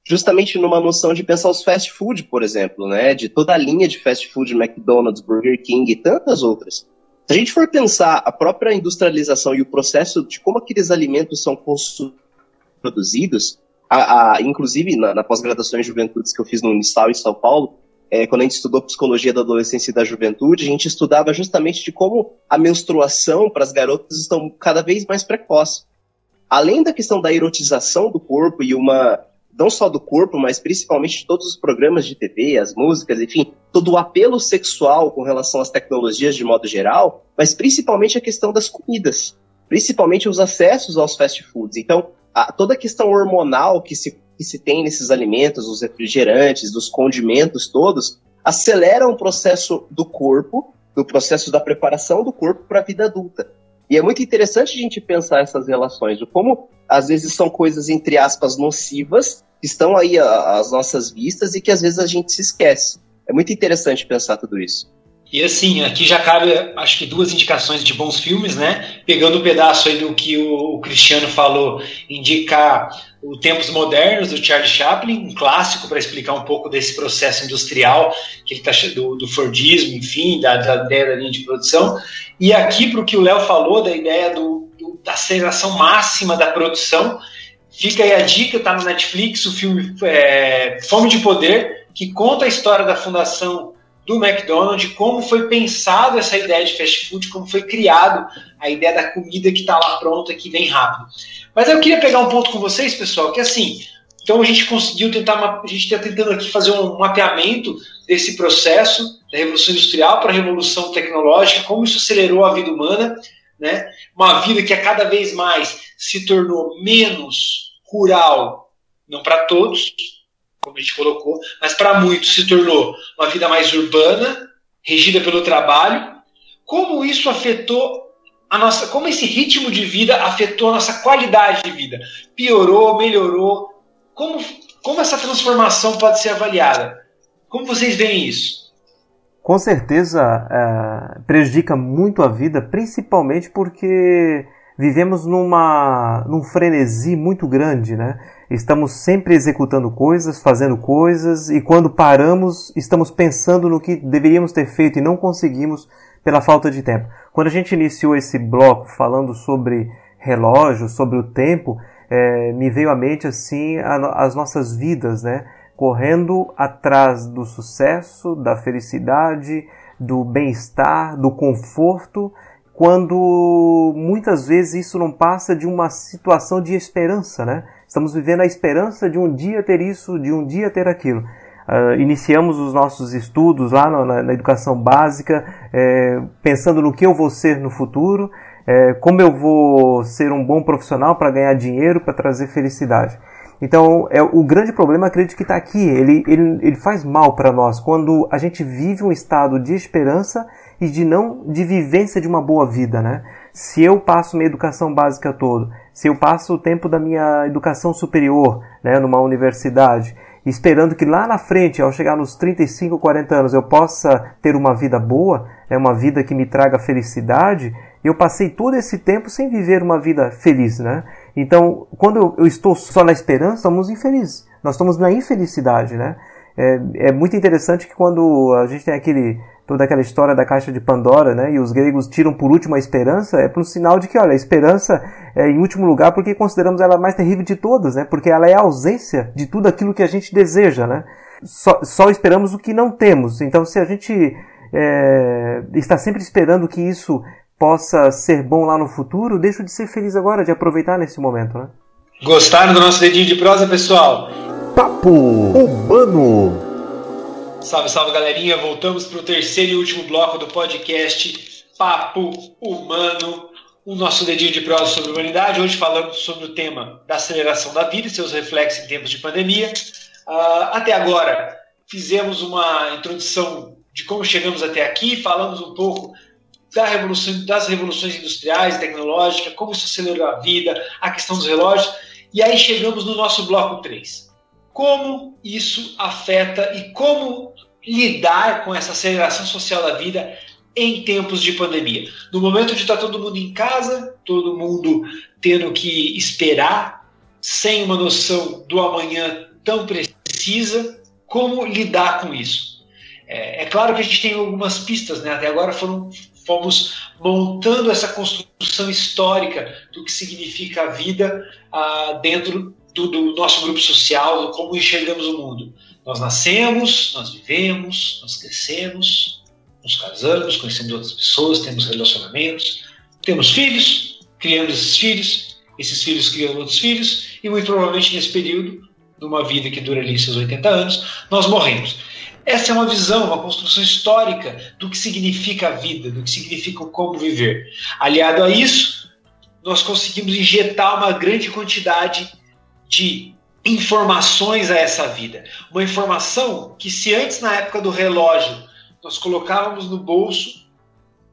Justamente numa noção de pensar os fast food, por exemplo, né, de toda a linha de fast food, McDonald's, Burger King e tantas outras. Se a gente for pensar a própria industrialização e o processo de como aqueles alimentos são produzidos, a, a, inclusive na, na pós-graduação em juventudes que eu fiz no Unistal em São Paulo, é, quando a gente estudou psicologia da adolescência e da juventude, a gente estudava justamente de como a menstruação para as garotas estão cada vez mais precoce. Além da questão da erotização do corpo e uma não só do corpo, mas principalmente de todos os programas de TV, as músicas, enfim, todo o apelo sexual com relação às tecnologias de modo geral, mas principalmente a questão das comidas, principalmente os acessos aos fast foods. Então, a, toda a questão hormonal que se, que se tem nesses alimentos, os refrigerantes, dos condimentos todos, acelera o processo do corpo, do processo da preparação do corpo para a vida adulta. E é muito interessante a gente pensar essas relações, de como às vezes são coisas, entre aspas, nocivas, que estão aí às nossas vistas e que às vezes a gente se esquece. É muito interessante pensar tudo isso. E assim, aqui já cabe, acho que duas indicações de bons filmes, né? Pegando o um pedaço aí do que o, o Cristiano falou, indicar o Tempos Modernos, do Charlie Chaplin, um clássico para explicar um pouco desse processo industrial, que ele tá, do, do Fordismo, enfim, da, da ideia da linha de produção. E aqui, para o que o Léo falou, da ideia do, do, da aceleração máxima da produção, fica aí a dica, tá no Netflix, o filme é, Fome de Poder, que conta a história da fundação do McDonald's, como foi pensado essa ideia de fast food, como foi criado a ideia da comida que está lá pronta, que vem rápido. Mas eu queria pegar um ponto com vocês, pessoal, que assim, então a gente conseguiu tentar, a gente está tentando aqui fazer um mapeamento desse processo da revolução industrial para a revolução tecnológica, como isso acelerou a vida humana, né? Uma vida que a cada vez mais se tornou menos rural, não para todos, como a gente colocou, mas para muitos se tornou uma vida mais urbana, regida pelo trabalho. Como isso afetou a nossa, como esse ritmo de vida afetou a nossa qualidade de vida? Piorou, melhorou? Como, como essa transformação pode ser avaliada? Como vocês veem isso? Com certeza é, prejudica muito a vida, principalmente porque vivemos numa, num frenesi muito grande, né? Estamos sempre executando coisas, fazendo coisas, e quando paramos, estamos pensando no que deveríamos ter feito e não conseguimos pela falta de tempo. Quando a gente iniciou esse bloco falando sobre relógio, sobre o tempo, é, me veio à mente assim a, as nossas vidas, né? Correndo atrás do sucesso, da felicidade, do bem-estar, do conforto, quando muitas vezes isso não passa de uma situação de esperança, né? Estamos vivendo a esperança de um dia ter isso, de um dia ter aquilo. Uh, iniciamos os nossos estudos lá na, na, educação básica, é, pensando no que eu vou ser no futuro, é, como eu vou ser um bom profissional para ganhar dinheiro, para trazer felicidade. Então, é o grande problema, acredito que está aqui. Ele, ele, ele faz mal para nós quando a gente vive um estado de esperança e de não de vivência de uma boa vida, né? Se eu passo minha educação básica toda, se eu passo o tempo da minha educação superior, né, numa universidade, esperando que lá na frente, ao chegar nos 35, 40 anos, eu possa ter uma vida boa, é uma vida que me traga felicidade, eu passei todo esse tempo sem viver uma vida feliz, né? Então, quando eu estou só na esperança, estamos infelizes. Nós estamos na infelicidade, né? É, é muito interessante que quando a gente tem aquele toda aquela história da caixa de Pandora, né? E os gregos tiram por último a esperança, é para um sinal de que, olha, a esperança é em último lugar porque consideramos ela a mais terrível de todas, né? Porque ela é a ausência de tudo aquilo que a gente deseja, né? Só, só esperamos o que não temos. Então, se a gente é, está sempre esperando que isso possa ser bom lá no futuro, deixa de ser feliz agora, de aproveitar nesse momento, né? Gostaram do nosso dedinho de prosa, pessoal? Papo Urbano. Salve, salve galerinha! Voltamos para o terceiro e último bloco do podcast Papo Humano, o nosso dedinho de prosa sobre humanidade. Hoje falamos sobre o tema da aceleração da vida e seus reflexos em tempos de pandemia. Uh, até agora fizemos uma introdução de como chegamos até aqui, falamos um pouco da revolução, das revoluções industriais, tecnológicas, como isso acelerou a vida, a questão dos relógios, e aí chegamos no nosso bloco 3 como isso afeta e como lidar com essa aceleração social da vida em tempos de pandemia. No momento de estar todo mundo em casa, todo mundo tendo que esperar sem uma noção do amanhã tão precisa, como lidar com isso? É, é claro que a gente tem algumas pistas, né? até agora foram, fomos montando essa construção histórica do que significa a vida ah, dentro do, do, nosso grupo social, como enxergamos o mundo. Nós nascemos, nós vivemos, nós crescemos, nos casamos, conhecemos outras pessoas, temos relacionamentos, temos filhos, criamos esses filhos, esses filhos criam outros filhos, e muito provavelmente nesse período, numa vida que dura ali seus 80 anos, nós morremos. Essa é uma visão, uma construção histórica do que significa a vida, do que significa como viver. Aliado a isso, nós conseguimos injetar uma grande quantidade de informações a essa vida. Uma informação que, se antes, na época do relógio, nós colocávamos no bolso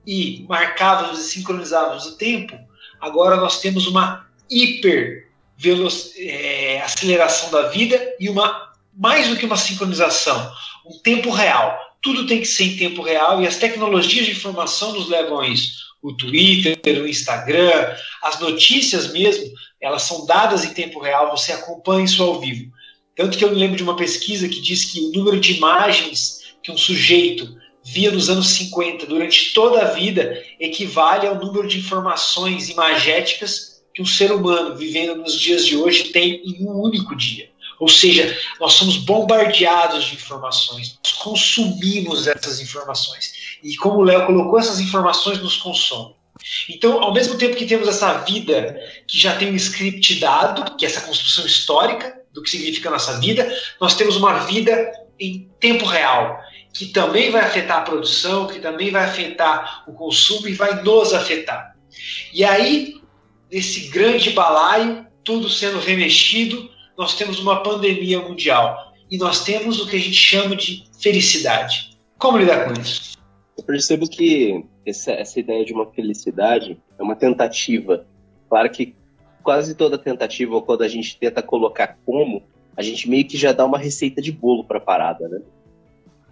e marcávamos e sincronizávamos o tempo, agora nós temos uma hiper é, aceleração da vida e uma mais do que uma sincronização, um tempo real. Tudo tem que ser em tempo real e as tecnologias de informação nos levam a isso. O Twitter, o Instagram, as notícias mesmo, elas são dadas em tempo real, você acompanha isso ao vivo. Tanto que eu me lembro de uma pesquisa que diz que o número de imagens que um sujeito via nos anos 50 durante toda a vida equivale ao número de informações imagéticas que um ser humano vivendo nos dias de hoje tem em um único dia. Ou seja, nós somos bombardeados de informações, nós consumimos essas informações. E como o Léo colocou, essas informações nos consomem. Então, ao mesmo tempo que temos essa vida que já tem um script dado, que é essa construção histórica do que significa a nossa vida, nós temos uma vida em tempo real, que também vai afetar a produção, que também vai afetar o consumo e vai nos afetar. E aí, nesse grande balaio, tudo sendo remexido, nós temos uma pandemia mundial e nós temos o que a gente chama de felicidade. Como lidar com isso? Eu percebo que essa, essa ideia de uma felicidade é uma tentativa. Claro que quase toda tentativa, ou quando a gente tenta colocar como, a gente meio que já dá uma receita de bolo para a parada, né?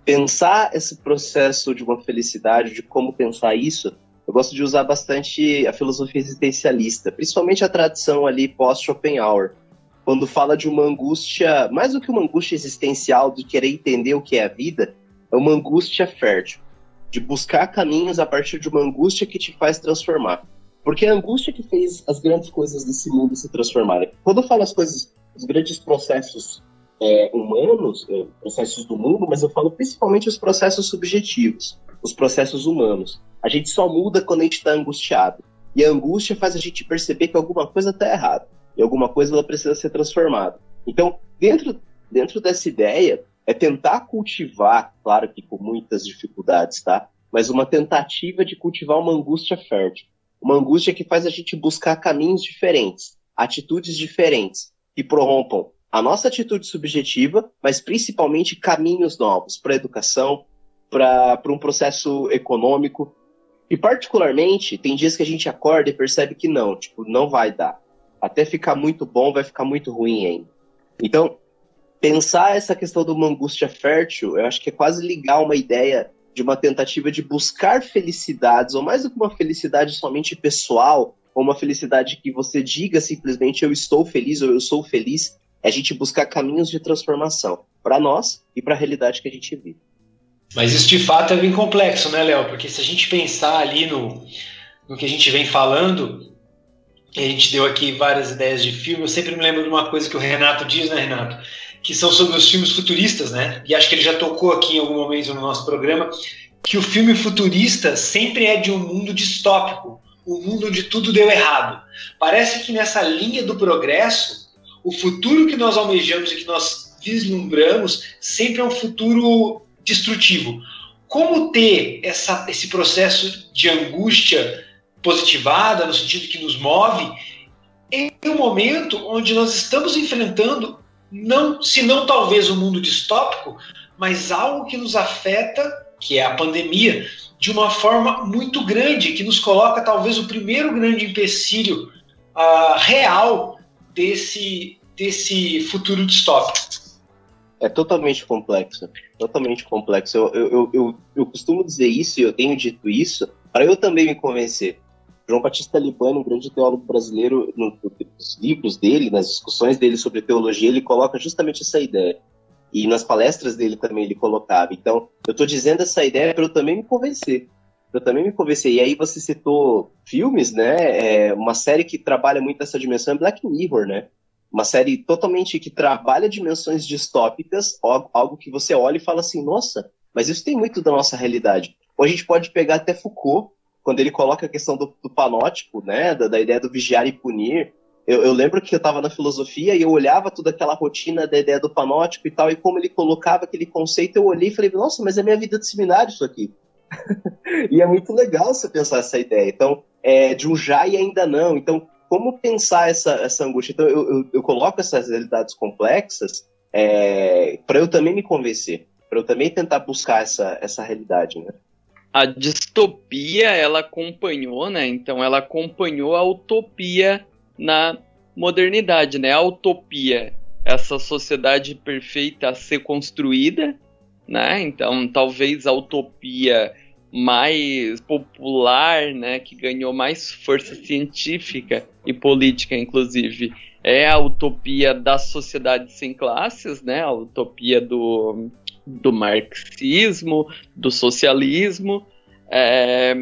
Pensar esse processo de uma felicidade, de como pensar isso, eu gosto de usar bastante a filosofia existencialista, principalmente a tradição ali pós-Schopenhauer, quando fala de uma angústia, mais do que uma angústia existencial de querer entender o que é a vida, é uma angústia fértil, de buscar caminhos a partir de uma angústia que te faz transformar. Porque é a angústia que fez as grandes coisas desse mundo se transformarem. Quando eu falo as coisas, os grandes processos é, humanos, é, processos do mundo, mas eu falo principalmente os processos subjetivos, os processos humanos. A gente só muda quando a gente está angustiado. E a angústia faz a gente perceber que alguma coisa está errada e alguma coisa ela precisa ser transformada. Então, dentro, dentro dessa ideia, é tentar cultivar, claro que com muitas dificuldades, tá? Mas uma tentativa de cultivar uma angústia fértil. Uma angústia que faz a gente buscar caminhos diferentes, atitudes diferentes, que prorrompam a nossa atitude subjetiva, mas principalmente caminhos novos para a educação, para um processo econômico. E, particularmente, tem dias que a gente acorda e percebe que não, tipo, não vai dar até ficar muito bom, vai ficar muito ruim ainda. Então, pensar essa questão de uma angústia fértil, eu acho que é quase ligar uma ideia de uma tentativa de buscar felicidades, ou mais do que uma felicidade somente pessoal, ou uma felicidade que você diga simplesmente eu estou feliz ou eu sou feliz, é a gente buscar caminhos de transformação para nós e para a realidade que a gente vive. Mas isso de fato é bem complexo, né, Léo? Porque se a gente pensar ali no, no que a gente vem falando, a gente deu aqui várias ideias de filme. Eu sempre me lembro de uma coisa que o Renato diz, né, Renato? Que são sobre os filmes futuristas, né? E acho que ele já tocou aqui em algum momento no nosso programa, que o filme futurista sempre é de um mundo distópico, um mundo onde tudo deu errado. Parece que nessa linha do progresso, o futuro que nós almejamos e que nós vislumbramos sempre é um futuro destrutivo. Como ter essa, esse processo de angústia positivada, no sentido que nos move, em um momento onde nós estamos enfrentando, não, se não talvez um mundo distópico, mas algo que nos afeta, que é a pandemia, de uma forma muito grande, que nos coloca talvez o primeiro grande empecilho uh, real desse, desse futuro distópico. É totalmente complexo, totalmente complexo. Eu, eu, eu, eu costumo dizer isso e eu tenho dito isso para eu também me convencer João Batista Libano, um grande teólogo brasileiro, no, nos livros dele, nas discussões dele sobre teologia, ele coloca justamente essa ideia. E nas palestras dele também ele colocava. Então, eu estou dizendo essa ideia para eu também me convencer. Eu também me convencer. E aí você citou filmes, né? É uma série que trabalha muito essa dimensão é Black Mirror, né? Uma série totalmente que trabalha dimensões distópicas, algo que você olha e fala assim, nossa, mas isso tem muito da nossa realidade. Ou a gente pode pegar até Foucault, quando ele coloca a questão do, do panótipo, né? Da, da ideia do vigiar e punir, eu, eu, lembro que eu estava na filosofia e eu olhava toda aquela rotina da ideia do panótipo e tal, e como ele colocava aquele conceito, eu olhei e falei, nossa, mas é minha vida de seminário isso aqui. e é muito legal você pensar essa ideia. Então, é de um já e ainda não. Então, como pensar essa, essa angústia? Então, eu, eu, eu coloco essas realidades complexas é, para eu também me convencer, para eu também tentar buscar essa, essa realidade, né? A distopia, ela acompanhou, né? Então, ela acompanhou a utopia na modernidade, né? A utopia, essa sociedade perfeita a ser construída, né? Então, talvez a utopia mais popular, né, que ganhou mais força científica e política, inclusive, é a utopia da sociedade sem classes, né? A utopia do, do marxismo, do socialismo. É,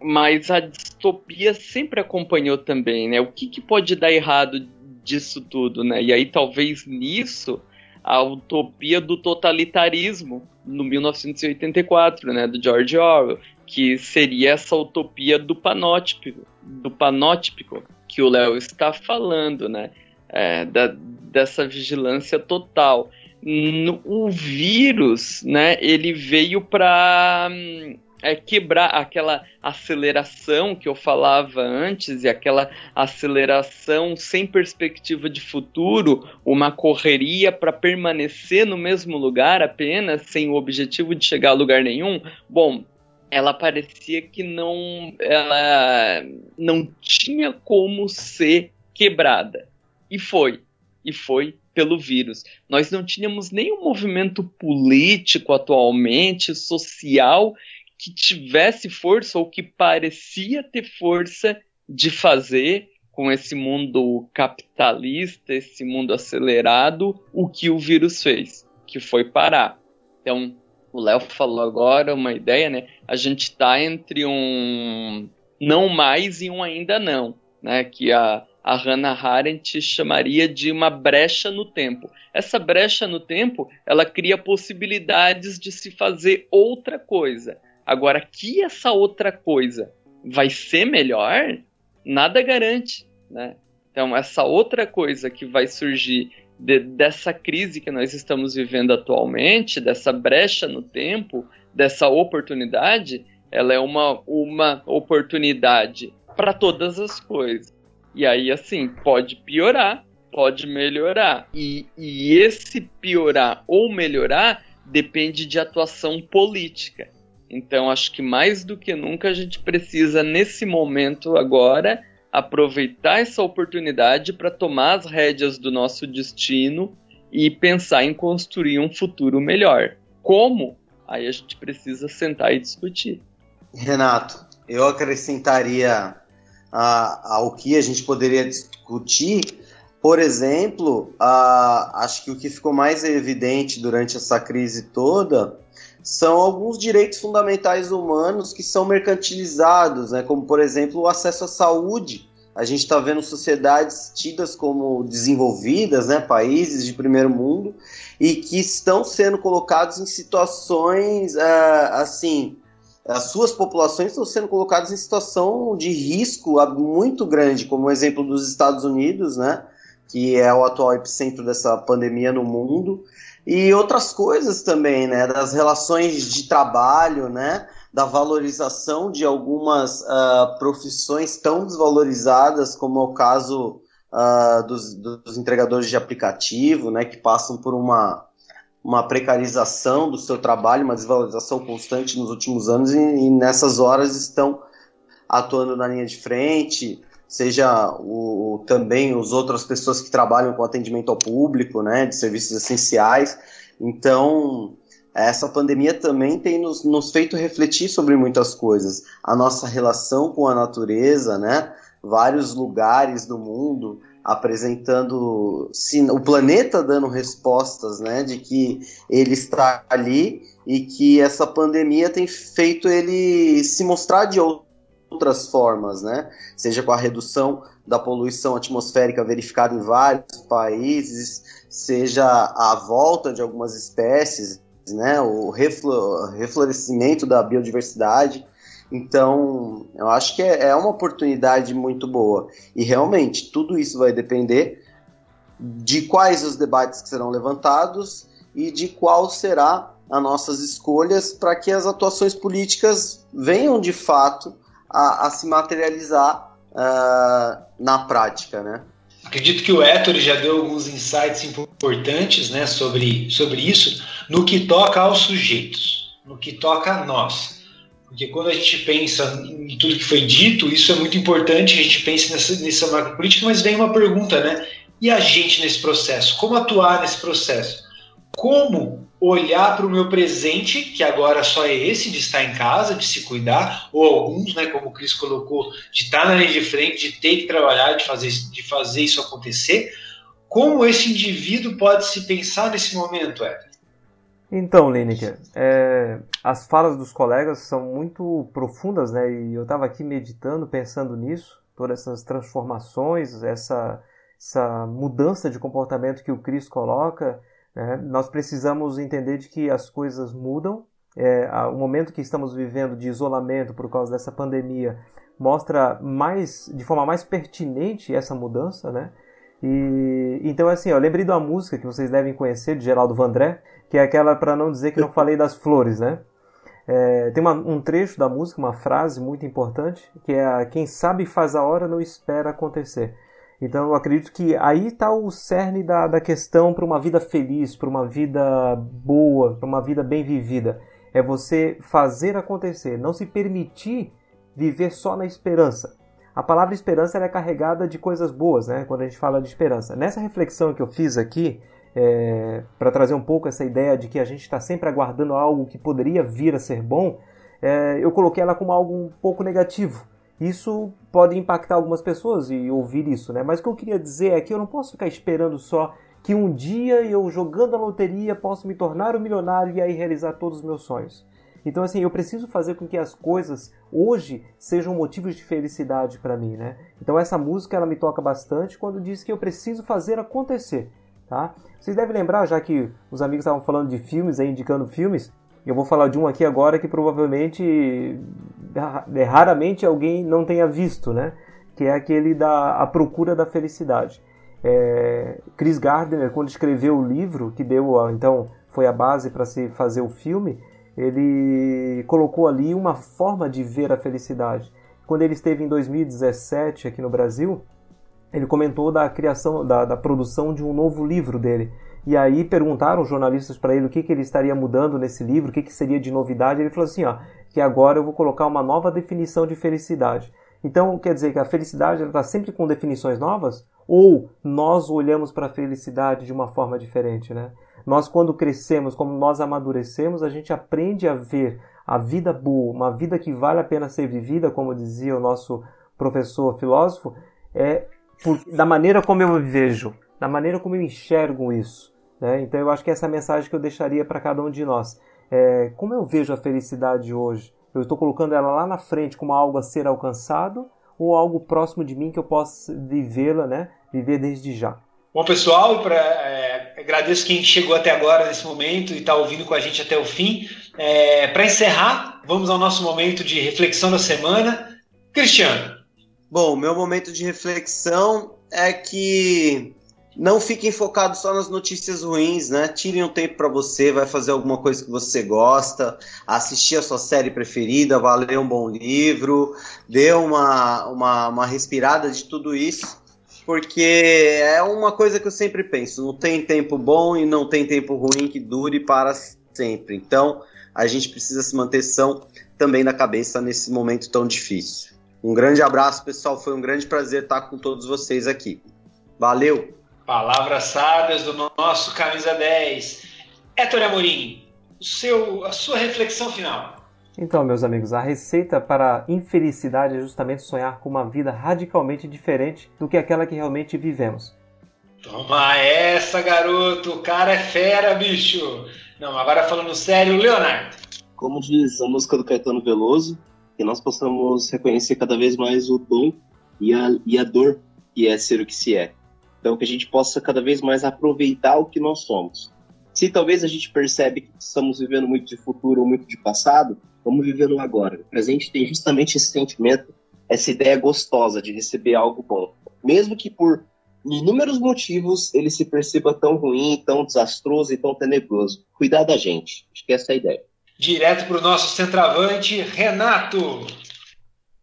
mas a distopia sempre acompanhou também, né? O que, que pode dar errado disso tudo, né? E aí talvez nisso a utopia do totalitarismo no 1984, né, do George Orwell, que seria essa utopia do panótipo, do panótipico que o Léo está falando, né? É, da, dessa vigilância total. No, o vírus, né? Ele veio para hum, é, quebrar aquela aceleração que eu falava antes e aquela aceleração sem perspectiva de futuro, uma correria para permanecer no mesmo lugar apenas, sem o objetivo de chegar a lugar nenhum. Bom, ela parecia que não ela não tinha como ser quebrada. E foi. E foi pelo vírus. Nós não tínhamos nenhum movimento político atualmente, social, que tivesse força ou que parecia ter força de fazer com esse mundo capitalista, esse mundo acelerado, o que o vírus fez, que foi parar. Então, o Léo falou agora uma ideia, né? A gente está entre um não mais e um ainda não, né? Que a, a Hannah Arendt chamaria de uma brecha no tempo. Essa brecha no tempo, ela cria possibilidades de se fazer outra coisa. Agora, que essa outra coisa vai ser melhor, nada garante, né? Então, essa outra coisa que vai surgir de, dessa crise que nós estamos vivendo atualmente, dessa brecha no tempo, dessa oportunidade, ela é uma, uma oportunidade para todas as coisas. E aí, assim, pode piorar, pode melhorar. E, e esse piorar ou melhorar depende de atuação política. Então, acho que mais do que nunca a gente precisa, nesse momento agora, aproveitar essa oportunidade para tomar as rédeas do nosso destino e pensar em construir um futuro melhor. Como? Aí a gente precisa sentar e discutir. Renato, eu acrescentaria a, ao que a gente poderia discutir. Por exemplo, a, acho que o que ficou mais evidente durante essa crise toda são alguns direitos fundamentais humanos que são mercantilizados, né? como, por exemplo, o acesso à saúde. A gente está vendo sociedades tidas como desenvolvidas, né? países de primeiro mundo, e que estão sendo colocados em situações uh, assim. As suas populações estão sendo colocadas em situação de risco muito grande, como o exemplo dos Estados Unidos, né? que é o atual epicentro dessa pandemia no mundo e outras coisas também, né? Das relações de trabalho, né? Da valorização de algumas uh, profissões tão desvalorizadas, como é o caso uh, dos, dos, entregadores de aplicativo, né? Que passam por uma, uma precarização do seu trabalho, uma desvalorização constante nos últimos anos e, e nessas horas estão atuando na linha de frente, seja o, também as outras pessoas que trabalham com atendimento ao público, né, de serviços essenciais. Então, essa pandemia também tem nos, nos feito refletir sobre muitas coisas. A nossa relação com a natureza, né? Vários lugares do mundo apresentando o planeta dando respostas, né, de que ele está ali e que essa pandemia tem feito ele se mostrar de outras formas, né, seja com a redução da poluição atmosférica verificada em vários países, seja a volta de algumas espécies, né, o reflorescimento da biodiversidade. Então, eu acho que é, é uma oportunidade muito boa. E realmente, tudo isso vai depender de quais os debates que serão levantados e de qual será as nossas escolhas para que as atuações políticas venham de fato a, a se materializar uh, na prática, né? Acredito que o Héctor já deu alguns insights importantes né, sobre, sobre isso no que toca aos sujeitos, no que toca a nós. Porque quando a gente pensa em tudo que foi dito, isso é muito importante, a gente pensa nessa, nessa macro política, mas vem uma pergunta, né? E a gente nesse processo? Como atuar nesse processo? Como olhar para o meu presente, que agora só é esse de estar em casa, de se cuidar, ou alguns, né, como o Cris colocou, de estar na linha de frente, de ter que trabalhar, de fazer, de fazer isso acontecer. Como esse indivíduo pode se pensar nesse momento, Éder? Então, Lineker, é, as falas dos colegas são muito profundas, né? E eu estava aqui meditando, pensando nisso, todas essas transformações, essa, essa mudança de comportamento que o Cris coloca. Né? Nós precisamos entender de que as coisas mudam. É, o momento que estamos vivendo de isolamento por causa dessa pandemia mostra mais, de forma mais pertinente essa mudança, né? E então assim, eu lembrei de uma música que vocês devem conhecer de Geraldo Vandré, que é aquela para não dizer que não falei das flores, né? É, tem uma, um trecho da música, uma frase muito importante, que é quem sabe faz a hora não espera acontecer. Então eu acredito que aí está o cerne da, da questão para uma vida feliz, para uma vida boa, para uma vida bem vivida. É você fazer acontecer, não se permitir viver só na esperança. A palavra esperança é carregada de coisas boas, né? Quando a gente fala de esperança. Nessa reflexão que eu fiz aqui, é, para trazer um pouco essa ideia de que a gente está sempre aguardando algo que poderia vir a ser bom, é, eu coloquei ela como algo um pouco negativo. Isso pode impactar algumas pessoas e ouvir isso, né? Mas o que eu queria dizer é que eu não posso ficar esperando só que um dia eu jogando a loteria posso me tornar um milionário e aí realizar todos os meus sonhos. Então, assim, eu preciso fazer com que as coisas hoje sejam motivos de felicidade para mim, né? Então, essa música ela me toca bastante quando diz que eu preciso fazer acontecer. Tá? Vocês devem lembrar, já que os amigos estavam falando de filmes, aí, indicando filmes, eu vou falar de um aqui agora que provavelmente é, raramente alguém não tenha visto, né? que é aquele da A Procura da Felicidade. É, Chris Gardner, quando escreveu o livro, que deu, então, foi a base para se fazer o filme, ele colocou ali uma forma de ver a felicidade. Quando ele esteve em 2017 aqui no Brasil, ele comentou da criação, da, da produção de um novo livro dele. E aí perguntaram os jornalistas para ele o que, que ele estaria mudando nesse livro, o que, que seria de novidade. Ele falou assim, ó, que agora eu vou colocar uma nova definição de felicidade. Então, quer dizer que a felicidade está sempre com definições novas? Ou nós olhamos para a felicidade de uma forma diferente, né? Nós, quando crescemos, como nós amadurecemos, a gente aprende a ver a vida boa, uma vida que vale a pena ser vivida, como dizia o nosso professor filósofo, é por, da maneira como eu vejo, da maneira como eu enxergo isso. Né? Então eu acho que essa é a mensagem que eu deixaria para cada um de nós. É, como eu vejo a felicidade hoje? Eu estou colocando ela lá na frente como algo a ser alcançado ou algo próximo de mim que eu possa vivê-la, né? Viver desde já. Bom, pessoal, pra, é, agradeço quem chegou até agora nesse momento e está ouvindo com a gente até o fim. É, para encerrar, vamos ao nosso momento de reflexão da semana. Cristiano, Bom, meu momento de reflexão é que não fiquem focados só nas notícias ruins, né? Tirem um tempo para você, vai fazer alguma coisa que você gosta, assistir a sua série preferida, vai ler um bom livro, dê uma, uma, uma respirada de tudo isso, porque é uma coisa que eu sempre penso: não tem tempo bom e não tem tempo ruim que dure para sempre. Então, a gente precisa se manter são também na cabeça nesse momento tão difícil. Um grande abraço, pessoal. Foi um grande prazer estar com todos vocês aqui. Valeu! Palavras sábias do nosso camisa 10. Héctor Amorim, o seu, a sua reflexão final. Então, meus amigos, a receita para a infelicidade é justamente sonhar com uma vida radicalmente diferente do que aquela que realmente vivemos. Toma essa, garoto! O cara é fera, bicho! Não, agora falando sério, Leonardo. Como diz a música do Caetano Veloso, que nós possamos reconhecer cada vez mais o dom e a, e a dor que é ser o que se é. Então, que a gente possa cada vez mais aproveitar o que nós somos. Se talvez a gente percebe que estamos vivendo muito de futuro ou muito de passado, vamos viver no agora. O presente tem justamente esse sentimento, essa ideia gostosa de receber algo bom. Mesmo que por inúmeros motivos ele se perceba tão ruim, tão desastroso e tão tenebroso. Cuidar da gente. Acho que essa é a ideia. Direto para o nosso centroavante, Renato.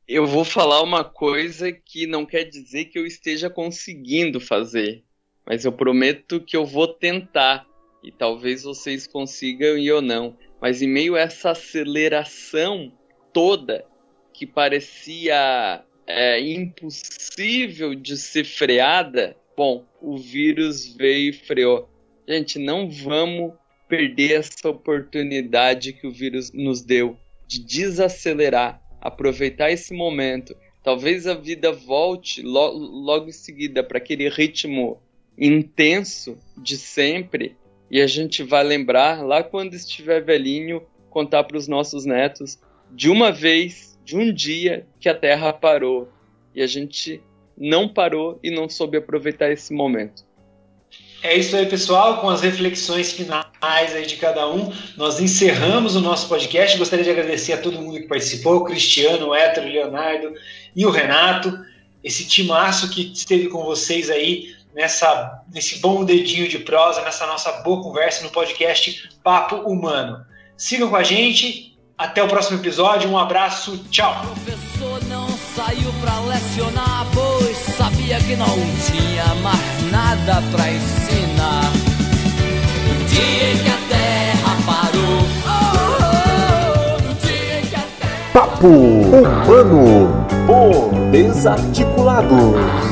Eu vou falar uma coisa que não quer dizer que eu esteja conseguindo fazer, mas eu prometo que eu vou tentar. E talvez vocês consigam e eu não. Mas em meio a essa aceleração toda que parecia é, impossível de ser freada, bom, o vírus veio e freou. Gente, não vamos perder essa oportunidade que o vírus nos deu de desacelerar, aproveitar esse momento. Talvez a vida volte lo logo em seguida para aquele ritmo intenso de sempre e a gente vai lembrar lá quando estiver velhinho contar para os nossos netos de uma vez, de um dia que a Terra parou e a gente não parou e não soube aproveitar esse momento. É isso aí, pessoal. Com as reflexões finais aí de cada um, nós encerramos o nosso podcast. Gostaria de agradecer a todo mundo que participou: o Cristiano, o Hétero, o Leonardo e o Renato. Esse timaço que esteve com vocês aí nessa, nesse bom dedinho de prosa, nessa nossa boa conversa no podcast Papo Humano. Sigam com a gente. Até o próximo episódio. Um abraço. Tchau. O professor não saiu para lecionar, pois sabia que não tinha mais nada para ensinar. Dia que a terra parou. Oh, oh, no dia em que a terra Papo Humano, o desarticulado.